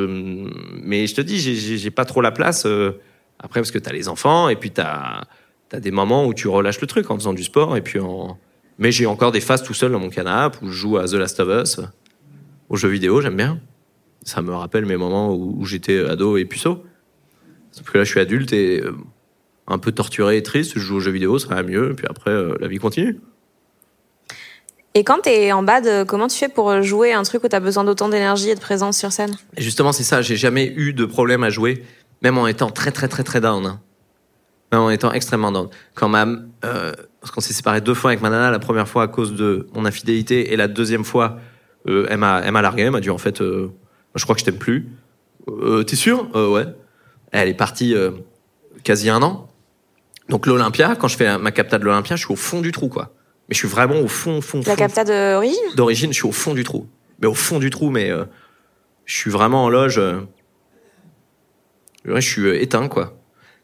mais je te dis, j'ai- pas trop la place euh, après parce que t'as les enfants et puis t'as as des moments où tu relâches le truc en faisant du sport et puis en. Mais j'ai encore des phases tout seul dans mon canapé où je joue à The Last of Us, aux jeux vidéo, j'aime bien. Ça me rappelle mes moments où, où j'étais ado et puceau. Sauf que là, je suis adulte et euh, un peu torturé et triste. Je joue aux jeux vidéo, ça va mieux. Et puis après, euh, la vie continue. Et quand t'es en bad, comment tu fais pour jouer un truc où t'as besoin d'autant d'énergie et de présence sur scène? Et justement, c'est ça. J'ai jamais eu de problème à jouer, même en étant très très très très down. hein. Même en étant extrêmement down. Quand ma, euh, parce qu'on s'est séparé deux fois avec ma nana, la première fois à cause de mon infidélité et la deuxième fois, euh, elle m'a, elle m'a largué. Elle m'a dit en fait, euh, je crois que je t'aime plus. Euh, T'es sûr? Euh, Ouais. Elle est partie euh, quasi un an. Donc l'Olympia, quand je fais ma capta de l'Olympia, je suis au fond du trou, quoi. Mais je suis vraiment au fond, fond, La fond, capta d'origine d'origine, je suis au fond du trou. Mais au fond du trou, mais euh, je suis vraiment en loge. euh, je suis euh, éteint, quoi.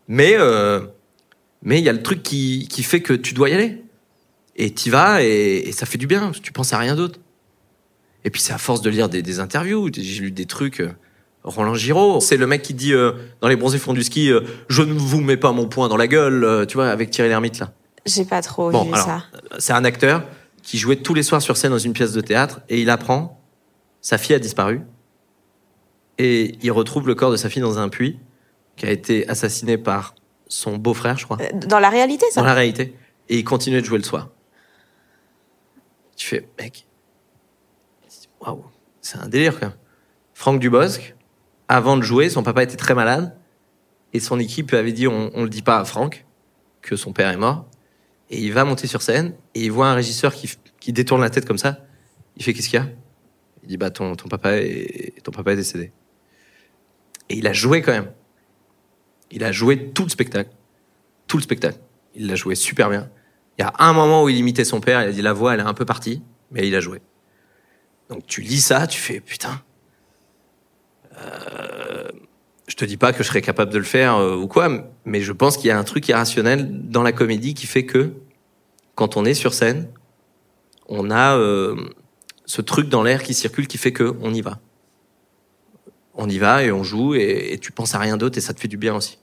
Mais euh, mais il y a le truc qui, qui fait que tu dois y aller. Et t'y vas et, et ça fait du bien. Tu penses à rien d'autre. Et puis c'est à force de lire des, des interviews. J'ai lu des trucs. Roland Giraud, c'est le mec qui dit dans les bronzés fonds du ski, je ne vous mets pas mon poing dans la gueule, tu vois, avec Thierry Lhermitte là. J'ai pas trop Bon, vu alors, ça. c'est un acteur qui jouait tous les soirs sur scène dans une pièce de théâtre et il apprend sa fille a disparu et il retrouve le corps de sa fille dans un puits qui a été assassiné par son beau-frère, je crois, Euh, Dans la réalité, ça dans la réalité. Et il continuait de jouer le soir. Tu fais, mec, waouh, c'est un délire quand même. Franck Dubosc, avant de jouer, son papa était très malade et son équipe avait dit on, on le dit pas à Franck que son père est mort. Et il va monter sur scène et il voit un régisseur qui, qui détourne la tête comme ça. Il fait qu'est-ce qu'il y a? Il dit bah ton, ton papa est ton papa est décédé. Et il a joué quand même. Il a joué tout le spectacle, tout le spectacle. Il l'a joué super bien. Il y a un moment où il imitait son père. Il a dit la voix elle est un peu partie, mais il a joué. Donc tu lis ça, tu fais putain. Euh, te dis pas que je serais capable de le faire euh, ou quoi, mais je pense qu'il y a un truc irrationnel dans la comédie qui fait que quand on est sur scène, on a euh, ce truc dans l'air qui circule qui fait que on y va. On y va et on joue et, et tu penses à rien d'autre et ça te fait du bien aussi.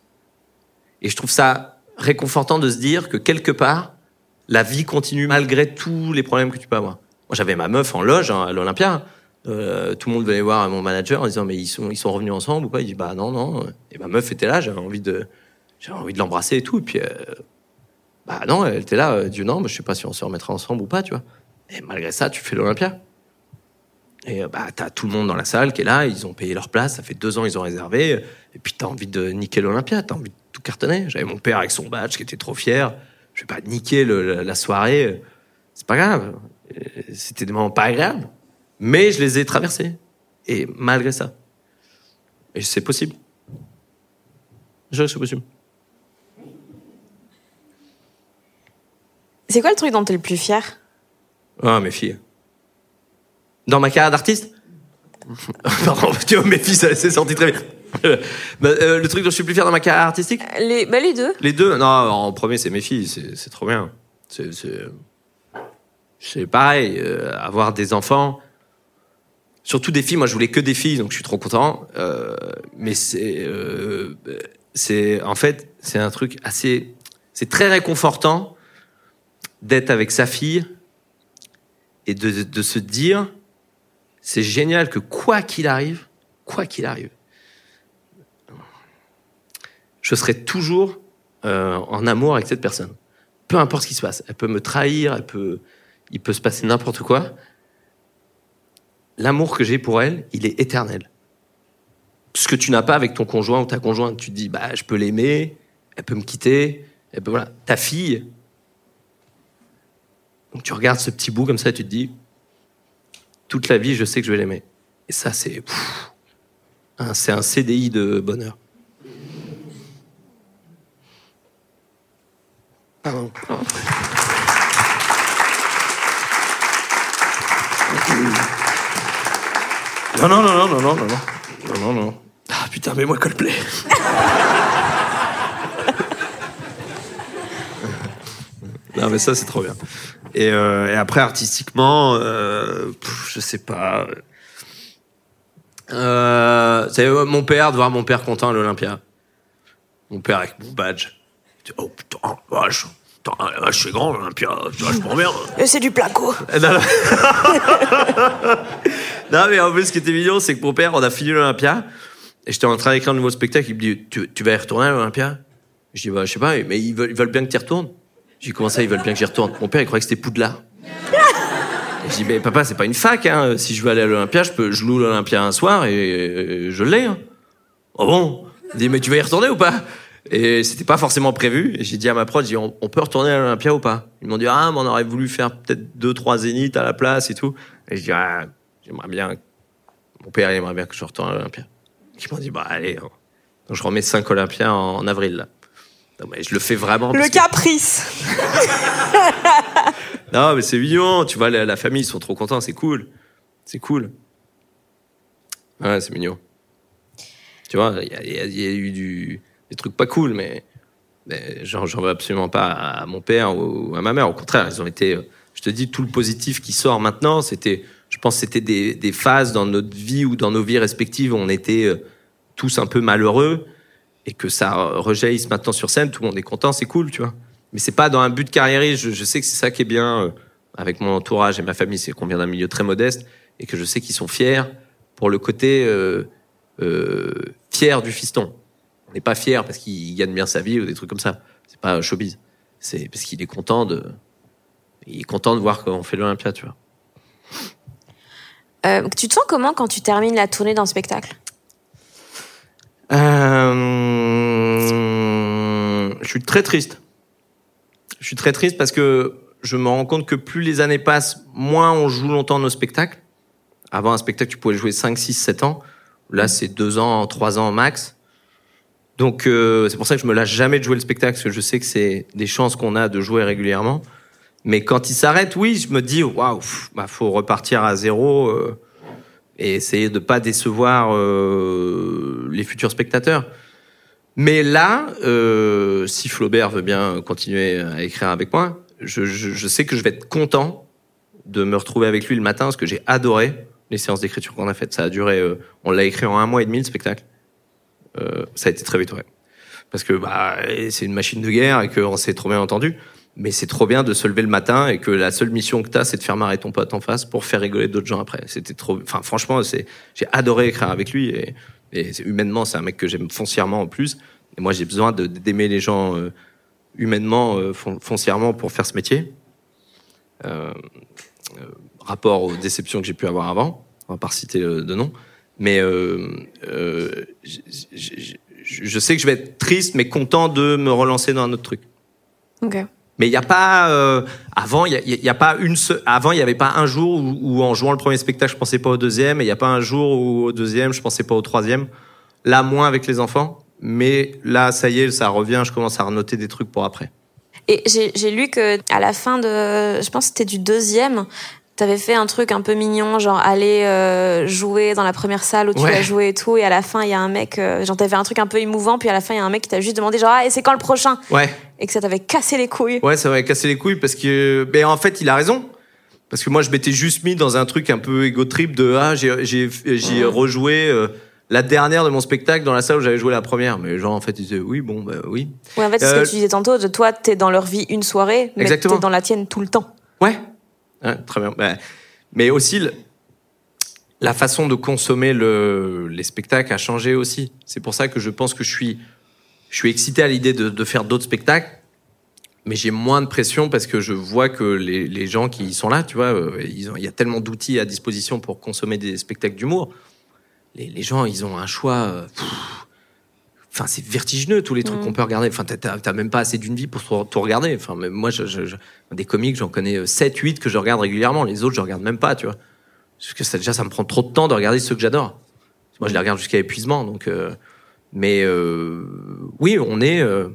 Et je trouve ça réconfortant de se dire que quelque part, la vie continue malgré tous les problèmes que tu peux avoir. Moi, j'avais ma meuf en loge hein, à l'Olympia. Euh, tout le monde venait voir mon manager en disant mais ils sont ils sont revenus ensemble ou quoi? Il dit bah non non. Et ma meuf était là, j'avais envie de j'avais envie de l'embrasser et tout. Et puis euh, bah non, elle était là. Euh, Dieu non, mais je sais pas si on se remettra ensemble ou pas, tu vois. Et malgré ça, tu fais l'Olympia. Et euh, bah t'as tout le monde dans la salle qui est là, ils ont payé leur place, ça fait deux ans ils ont réservé. Et puis t'as envie de niquer l'Olympia, t'as envie de tout cartonner. J'avais mon père avec son badge qui était trop fier. Je vais pas niquer la, la soirée, c'est pas grave. C'était des moments pas agréables, mais je les ai traversés. Et malgré ça, et c'est possible. Je c'est possible. C'est quoi le truc dont t'es le plus fier? Ah, mes filles. Dans ma carrière d'artiste? Pardon, tu vois, mes filles, ça s'est senti très bien. Bah, euh, le truc dont je suis le plus fier dans ma carrière artistique? Les, bah, les deux. Les deux? Non, en premier, c'est mes filles, c'est trop bien. C'est- C'est c'est pareil, euh, avoir des enfants, surtout des filles. Moi, je voulais que des filles, donc je suis trop content. Euh, mais c'est, euh, c'est en fait, c'est un truc assez, c'est très réconfortant d'être avec sa fille et de, se dire, c'est génial que quoi qu'il arrive, quoi qu'il arrive, je serai toujours euh, en amour avec cette personne. Peu importe ce qui se passe. Elle peut me trahir, elle peut, il peut se passer n'importe quoi. L'amour que j'ai pour elle, il est éternel. Ce que tu n'as pas avec ton conjoint ou ta conjointe, tu te dis, bah, je peux l'aimer, elle peut me quitter, elle peut, voilà. Ta fille, donc tu regardes ce petit bout comme ça tu te dis, toute la vie, je sais que je vais l'aimer. Et ça, c'est, un- c'est un CDI de bonheur. Pardon. Non, non, non, non, non, non, non, non, non, non, non. Ah putain, mets-moi Coldplay. non, mais ça, c'est trop bien. Et, euh, et après, artistiquement, euh, pff, je sais pas. Euh, c'est euh, mon père, de voir mon père content à l'Olympia. Mon père avec mon badge. Je Oh putain, vache, putain, la vache, c'est grand l'Olympia. Euh, C'est du placo. Non, mais en plus, ce qui était mignon, c'est que mon père, on a fini l'Olympia, et j'étais en train d'écrire un nouveau spectacle, il me dit, tu, vas y retourner à l'Olympia? Je dis, bah, je sais pas, mais ils veulent, bien que tu y retournes. J'ai ça, ils veulent bien que j'y retourne? Mon père, il croyait que c'était Poudlard. Je dis, mais papa, c'est pas une fac, hein. Si je veux aller à l'Olympia, je peux, je loue l'Olympia un soir et, je l'ai, hein. Oh bon? Il dit, mais tu vas y retourner ou pas? Et c'était pas forcément prévu. J'ai dit à ma dit, on, on peut retourner à l'Olympia ou pas? Ils m'ont dit, ah, mais on aurait voulu faire peut-être deux, trois zéniths à la place et tout. Et je dis, ah, j'aimerais bien, mon père, il aimerait bien que je retourne à l'Olympia. Ils m'ont dit, bah, allez. hein. Donc je remets cinq Olympiens en, en avril, là. Non, mais je le fais vraiment. Le que- caprice. Non, mais c'est mignon. Tu vois, la, la famille, ils sont trop contents. C'est cool. C'est cool. Ouais, c'est mignon. Tu vois, il y a, y y eu du, des trucs pas cool, mais, mais genre, j'en veux absolument pas à mon père ou à ma mère. Au contraire, ils ont été. Je te dis, tout le positif qui sort maintenant, c'était. Pense que c'était des, des phases dans notre vie ou dans nos vies respectives où on était euh, tous un peu malheureux et que ça rejaillisse maintenant sur scène. Tout le monde est content, c'est cool, tu vois. Mais c'est pas dans un but carriériste. Je, je sais que c'est ça qui est bien euh, avec mon entourage et ma famille, c'est qu'on vient d'un milieu très modeste et que je sais qu'ils sont fiers pour le côté euh, euh, fier du fiston. On n'est pas fier parce qu'il gagne bien sa vie ou des trucs comme ça. C'est pas showbiz. C'est parce qu'il est content de, il est content de voir qu'on fait l'Olympia, tu vois. Euh, tu te sens comment quand tu termines la tournée d'un spectacle? Euh, je suis très triste. Je suis très triste parce que je me rends compte que plus les années passent, moins on joue longtemps nos spectacles. Avant un spectacle, tu pouvais jouer 5, 6, 7 ans. Là, c'est 2 ans, 3 ans max. Donc, euh, c'est pour ça que je me lâche jamais de jouer le spectacle, parce que je sais que c'est des chances qu'on a de jouer régulièrement. Mais quand il s'arrête, oui, je me dis, waouh, bah, faut repartir à zéro euh, et essayer de pas décevoir euh, les futurs spectateurs. Mais là, euh, si Flaubert veut bien continuer à écrire avec moi, je, je, je sais que je vais être content de me retrouver avec lui le matin parce que j'ai adoré les séances d'écriture qu'on a faites. Ça a duré, euh, on l'a écrit en un mois et demi le spectacle. Euh, ça a été très vite, ouais. Parce que bah, c'est une machine de guerre et qu'on s'est trop bien entendu. Mais c'est trop bien de se lever le matin et que la seule mission que t'as, c'est de faire marrer ton pote en face pour faire rigoler d'autres gens après. C'était trop. Enfin, franchement, c'est j'ai adoré écrire avec lui et, humainement, c'est un mec que j'aime foncièrement en plus. Et moi, j'ai besoin d'aimer les gens euh, humainement, euh, fon- foncièrement pour faire ce métier. Euh, euh, rapport aux déceptions que j'ai pu avoir avant, on va pas citer de nom, mais je sais que je vais être triste, mais content de me relancer dans un autre truc. Mais il n'y a pas euh, avant, il y a, il y a pas une seule- avant il y avait pas un jour où, où en jouant le premier spectacle je pensais pas au deuxième, et il y a pas un jour où au deuxième je pensais pas au troisième. Là moins avec les enfants, mais là ça y est, ça revient, je commence à renoter des trucs pour après. Et j'ai j'ai lu que à la fin de, je pense que c'était du deuxième, t'avais fait un truc un peu mignon, genre aller euh, jouer dans la première salle où tu Ouais. as joué et tout, et à la fin il y a un mec, euh, genre t'avais fait un truc un peu émouvant, puis à la fin il y a un mec qui t'a juste demandé genre ah et c'est quand le prochain? Ouais. Et que ça t'avait cassé les couilles. Ouais, ça m'avait cassé les couilles parce que, mais en fait, il a raison. Parce que moi, je m'étais juste mis dans un truc un peu égo trip de ah, j'ai j'ai rejoué euh, la dernière de mon spectacle dans la salle où j'avais joué la première. Mais genre, en fait, ils disaient oui, bon, bah oui. Ouais, en fait c'est ce Euh, que tu disais tantôt, de toi t'es dans leur vie une soirée, mais t'es dans la tienne tout le temps. Ouais. Ouais, très bien. Bah, mais aussi, la façon de consommer le, les spectacles a changé aussi. C'est pour ça que je pense que je suis, je suis excité à l'idée de, de faire d'autres spectacles. Mais j'ai moins de pression parce que je vois que les, les gens qui sont là, tu vois, euh, ils ont, il y a tellement d'outils à disposition pour consommer des spectacles d'humour. Les, les gens, ils ont un choix. euh, Enfin, c'est vertigineux tous les trucs qu'on peut regarder. Enfin, t'as- même pas assez d'une vie pour tout, tout regarder. Enfin, même moi, je, je- je- des comiques, j'en connais 7, 8 que je regarde régulièrement. Les autres, je regarde même pas, tu vois. Parce que ça, déjà, ça me prend trop de temps de regarder ceux que j'adore. Moi, je les regarde jusqu'à épuisement. Donc, euh, mais euh, oui, on est. Euh,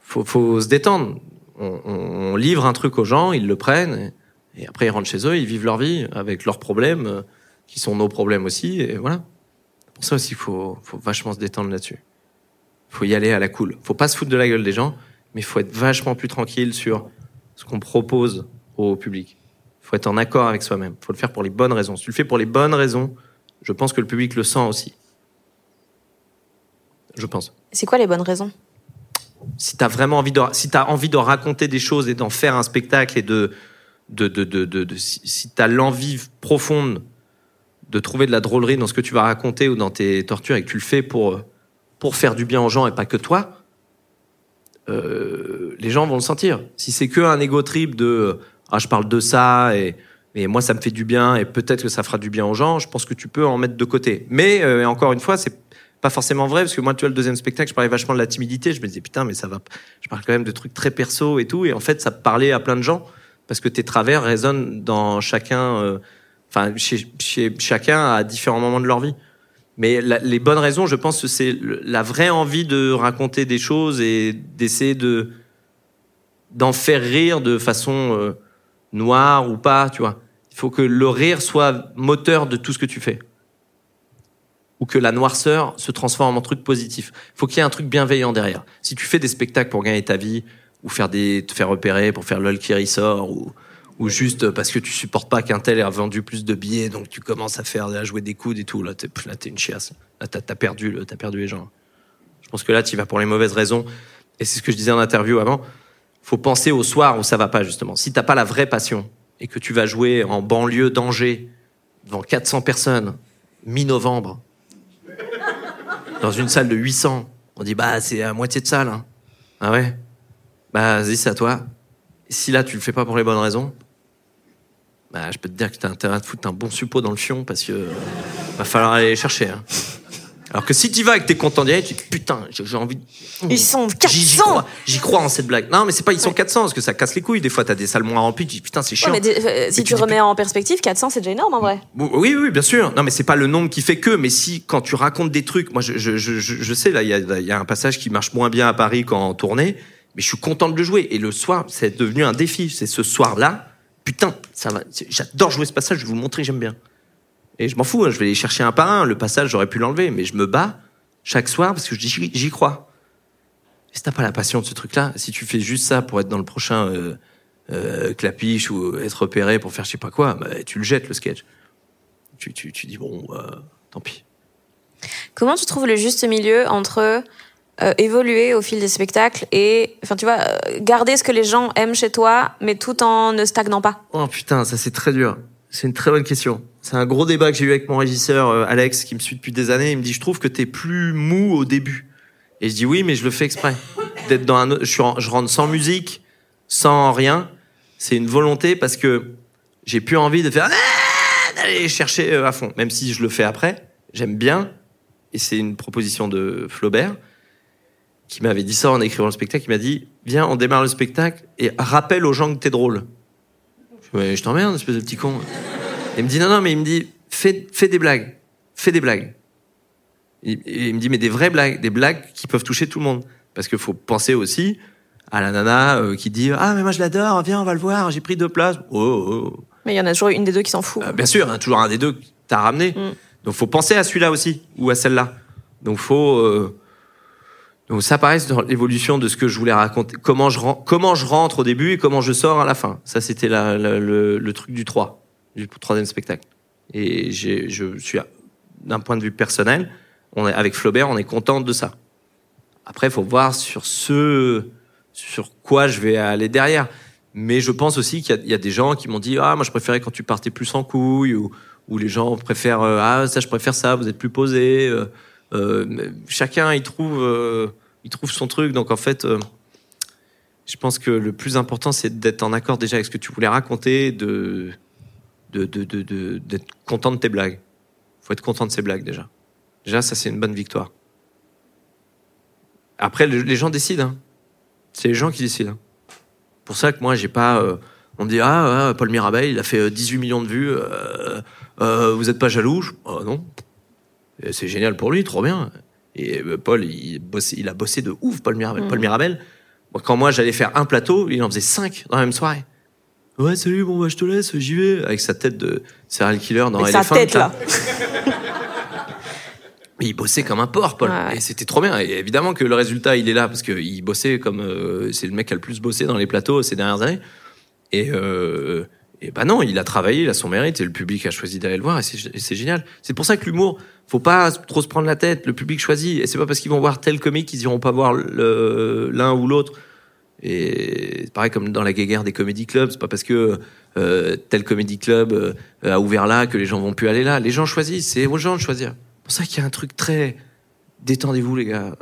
faut, se détendre. On, livre un truc aux gens, ils le prennent, et, après ils rentrent chez eux, ils vivent leur vie avec leurs problèmes, euh, qui sont nos problèmes aussi, et voilà. Pour ça aussi, il faut, vachement se détendre là-dessus. faut y aller à la cool. faut pas se foutre de la gueule des gens, mais il faut être vachement plus tranquille sur ce qu'on propose au public. Faut être en accord avec soi-même. Faut le faire pour les bonnes raisons. Si tu le fais pour les bonnes raisons, je pense que le public le sent aussi. Je pense C'est quoi les bonnes raisons? Si t'as vraiment envie de, si envie de raconter des choses et d'en faire un spectacle et de, de, de, de, si, si t'as l'envie profonde de trouver de la drôlerie dans ce que tu vas raconter ou dans tes tortures et que tu le fais pour, pour faire du bien aux gens et pas que toi, euh, les gens vont le sentir. Si c'est que un ego trip de, ah, je parle de ça et, et moi, ça me fait du bien et peut-être que ça fera du bien aux gens. Je pense que tu peux en mettre de côté. Mais euh, encore une fois, c'est pas forcément vrai parce que moi, tu vois, le deuxième spectacle, je parlais vachement de la timidité. Je me disais putain, mais ça va. Je parle quand même de trucs très perso et tout. Et en fait, ça parlait à plein de gens parce que tes travers résonnent dans chacun. euh, Enfin, chez, chacun à différents moments de leur vie. Mais les bonnes raisons, je pense que c'est la vraie envie de raconter des choses et d'essayer de d'en faire rire de façon euh, noire ou pas, tu vois. Il faut que le rire soit moteur de tout ce que tu fais. Ou que la noirceur se transforme en truc positif. Il faut qu'il y ait un truc bienveillant derrière. Si tu fais des spectacles pour gagner ta vie, ou faire te faire repérer pour faire lol qui ressort, ou, ou juste parce que tu supportes pas qu'un tel ait vendu plus de billets, donc tu commences à faire, à jouer des coudes et tout, là t'es, là, t'es une chiasse. Là t'as, t'as perdu, t'as perdu les gens. Je pense que là tu vas pour les mauvaises raisons. Et c'est ce que je disais en interview avant. Faut penser au soir où ça va pas, justement. Si t'as pas la vraie passion, et que tu vas jouer en banlieue d'Angers, devant 400 personnes, mi-novembre, dans une salle de 800, on dit, bah, c'est à moitié de salle, hein. Ah ouais? Bah, vas-y, c'est à toi. Si là, tu le fais pas pour les bonnes raisons, bah, je peux te dire que t'as intérêt à te foutre un bon suppôt dans le fion parce que va falloir aller chercher, hein. Alors que si tu vas et que t'es content d'y aller, tu te dis, putain, j'ai envie de... Ils sont J'y j'y 400 crois, j'y crois en cette blague. Non, mais c'est pas ils sont 400 parce que ça casse les couilles. Des fois, t'as des salles moins remplies. Tu dis putain, c'est Ouais, chiant. mais euh, si tu tu dis, remets en perspective, 400, c'est déjà énorme en vrai. Oui, oui, bien sûr. Non, mais c'est pas le nombre qui fait que. Mais si, quand tu racontes des trucs, moi, je, je, je, je je sais, là, il y a, y a un passage qui marche moins bien à Paris qu'en tournée, mais je suis content de le jouer. Et le soir, c'est devenu un défi. C'est ce soir-là, putain, ça va. J'adore jouer ce passage. Je vais vous montrer, j'aime bien. Et je m'en fous. hein, je vais aller chercher un par un. Le passage, j'aurais pu l'enlever, mais je me bats chaque soir parce que j'y crois. Et si t'as pas la passion de ce truc-là, si tu fais juste ça pour être dans le prochain euh, euh, clapiche ou être repéré pour faire je sais pas quoi, bah, tu le jettes le sketch tu, tu, tu dis bon, euh, tant pis. Comment tu trouves le juste milieu entre évoluer au fil des spectacles et, enfin, tu vois, garder ce que les gens aiment chez toi, mais tout en ne stagnant pas? Oh putain, ça c'est très dur. C'est une très bonne question. C'est un gros débat que j'ai eu avec mon régisseur euh, Alex, qui me suit depuis des années. Il me dit, je trouve que t'es plus mou au début. Et je dis oui, mais je le fais exprès. D'être dans un, je, suis je rentre sans musique, sans rien. C'est une volonté parce que j'ai plus envie de faire Ah d'aller chercher euh, à fond. Même si je le fais après, j'aime bien. Et c'est une proposition de Flaubert qui m'avait dit ça en écrivant le spectacle. Il m'a dit viens, on démarre le spectacle et rappelle aux gens que t'es drôle. Je fais, Ouais, je t'emmerde, espèce de petit con. Il me dit non, non, mais il me dit fais, fais des blagues, fais des blagues. Il, me dit mais des vraies blagues, des blagues qui peuvent toucher tout le monde. Parce qu'il faut penser aussi à la nana euh, qui dit ah mais moi je l'adore, viens on va le voir, j'ai pris deux places. Oh, oh, oh. Mais il y en a toujours une des deux qui s'en fout. Euh, bien sûr, hein, toujours un des deux t'as ramené. Mm. Donc faut penser à celui-là aussi ou à celle-là. Donc faut euh, donc ça paraît dans l'évolution de ce que je voulais raconter. Comment je ren- comment je rentre au début et comment je sors à la fin. Ça c'était le, le truc du 3, du troisième spectacle. Et je suis d'un point de vue personnel, on est avec Flaubert, on est content de ça. Après, il faut voir sur ce sur quoi je vais aller derrière. Mais je pense aussi qu'il y, a- des gens qui m'ont dit ah moi je préférais quand tu partais plus en couille ou ou les gens préfèrent euh, ah ça je préfère ça vous êtes plus posé. euh, euh, chacun il trouve il trouve son truc donc en fait je pense que le plus important c'est d'être en accord déjà avec ce que tu voulais raconter de de de de- de- d'être content de tes blagues. Faut être content de ses blagues déjà. Déjà ça c'est une bonne victoire. Après le- les gens décident. hein. C'est les gens qui décident. hein. Pour ça que moi, j'ai pas. euh, on me dit ah, ah, Paul Mirabel, il a fait euh, 18 millions de vues. euh, euh, vous êtes pas jaloux? Oh, Non. Et C'est génial pour lui, trop bien. Et euh, Paul, il, bossait- il a bossé de ouf, Paul Mirabel. Paul Mirabel. quand moi j'allais faire un plateau, il en faisait cinq dans la même soirée. Ouais, salut, bon bah je te laisse, j'y vais. Avec sa tête de serial killer dans Avec sa tête là. mais il bossait comme un porc, Paul. Ouais. Et c'était trop bien. Et évidemment que le résultat, il est là parce qu'il bossait comme euh, c'est le mec qui a le plus bossé dans les plateaux ces dernières années. Et, euh, et bah non, il a travaillé, il a son mérite et le public a choisi d'aller le voir et c'est génial. C'est pour ça que l'humour, faut pas trop se prendre la tête. Le public choisit et c'est pas parce qu'ils vont voir tel comique qu'ils iront pas voir l'un ou l'autre. Et c'est pareil comme dans la guéguerre des comédie clubs, c'est pas parce que euh, tel comédie club euh, a ouvert là que les gens vont plus aller là. Les gens choisissent, c'est aux gens de choisir. C'est pour ça qu'il y a un truc très détendez-vous les gars.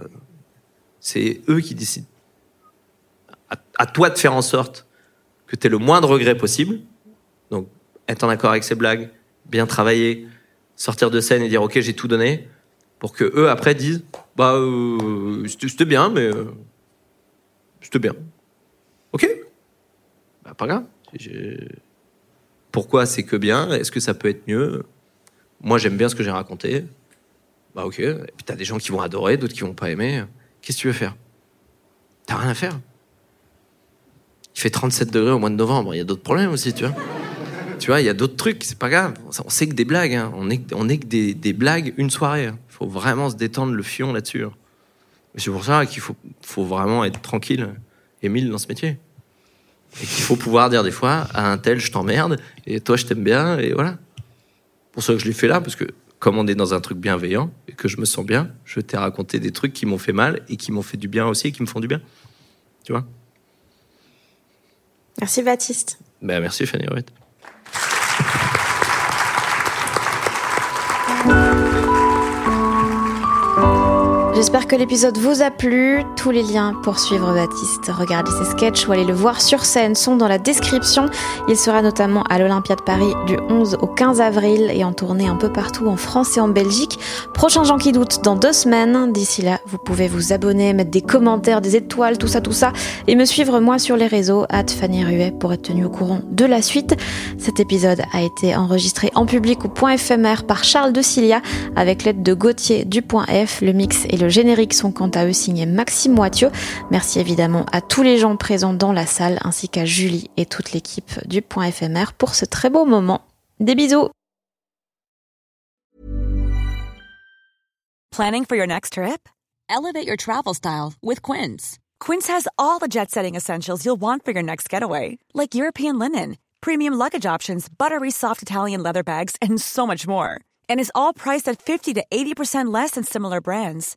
C'est eux qui décident. À, toi de faire en sorte que tu aies le moins de regrets possible. Donc, être en accord avec ses blagues, bien travailler, sortir de scène et dire ok, j'ai tout donné, pour que eux après disent bah euh, c'était bien, mais euh, c'était bien. Ok, bah, pas grave. Pourquoi c'est que bien? Est-ce que ça peut être mieux? Moi, j'aime bien ce que j'ai raconté. Bah ok. Et puis t'as des gens qui vont adorer, d'autres qui vont pas aimer. Qu'est-ce que tu veux faire? T'as rien à faire. Il fait 37 degrés au mois de novembre. Il y a d'autres problèmes aussi, tu vois. Tu vois, il y a d'autres trucs. C'est pas grave. On sait que des blagues. hein. On est, on est que des, blagues une soirée. Il faut vraiment se détendre le fion là-dessus. hein. C'est pour ça qu'il faut vraiment être tranquille, Émile, dans ce métier. Et qu'il faut pouvoir dire des fois à un tel, je t'emmerde, et toi, je t'aime bien, et voilà. Pour ça que je l'ai fait là, parce que comme on est dans un truc bienveillant, et que je me sens bien, je t'ai raconté des trucs qui m'ont fait mal, et qui m'ont fait du bien aussi, et qui me font du bien. Tu vois? Merci Baptiste. Ben, merci, Fanny Ruette. J'espère que l'épisode vous a plu. Tous les liens pour suivre Baptiste, regarder ses sketchs ou aller le voir sur scène sont dans la description. Il sera notamment à l'Olympia de Paris du 11 au 15 avril et en tournée un peu partout en France et en Belgique. Prochain Jean qui doute dans deux semaines. D'ici là, vous pouvez vous abonner, mettre des commentaires, des étoiles, tout ça, tout ça, et me suivre moi sur les réseaux at Fanny Ruet pour être tenu au courant de la suite. Cet épisode a été enregistré en public au point éphémère par Charles de Cilia avec l'aide de Gauthier du point F. Le mix et le générique sont quant à eux signés Maxime Moitieu. Merci évidemment à tous les gens présents dans la salle ainsi qu'à Julie et toute l'équipe du point éphémère pour ce très beau moment. Des bisous Planning for your next trip? Elevate your travel style with Quince. Quince has all the jet setting essentials you'll want for your next getaway, like European linen, premium luggage options, buttery soft Italian leather bags, and so much more. And is all priced at 50 to 80% less than similar brands.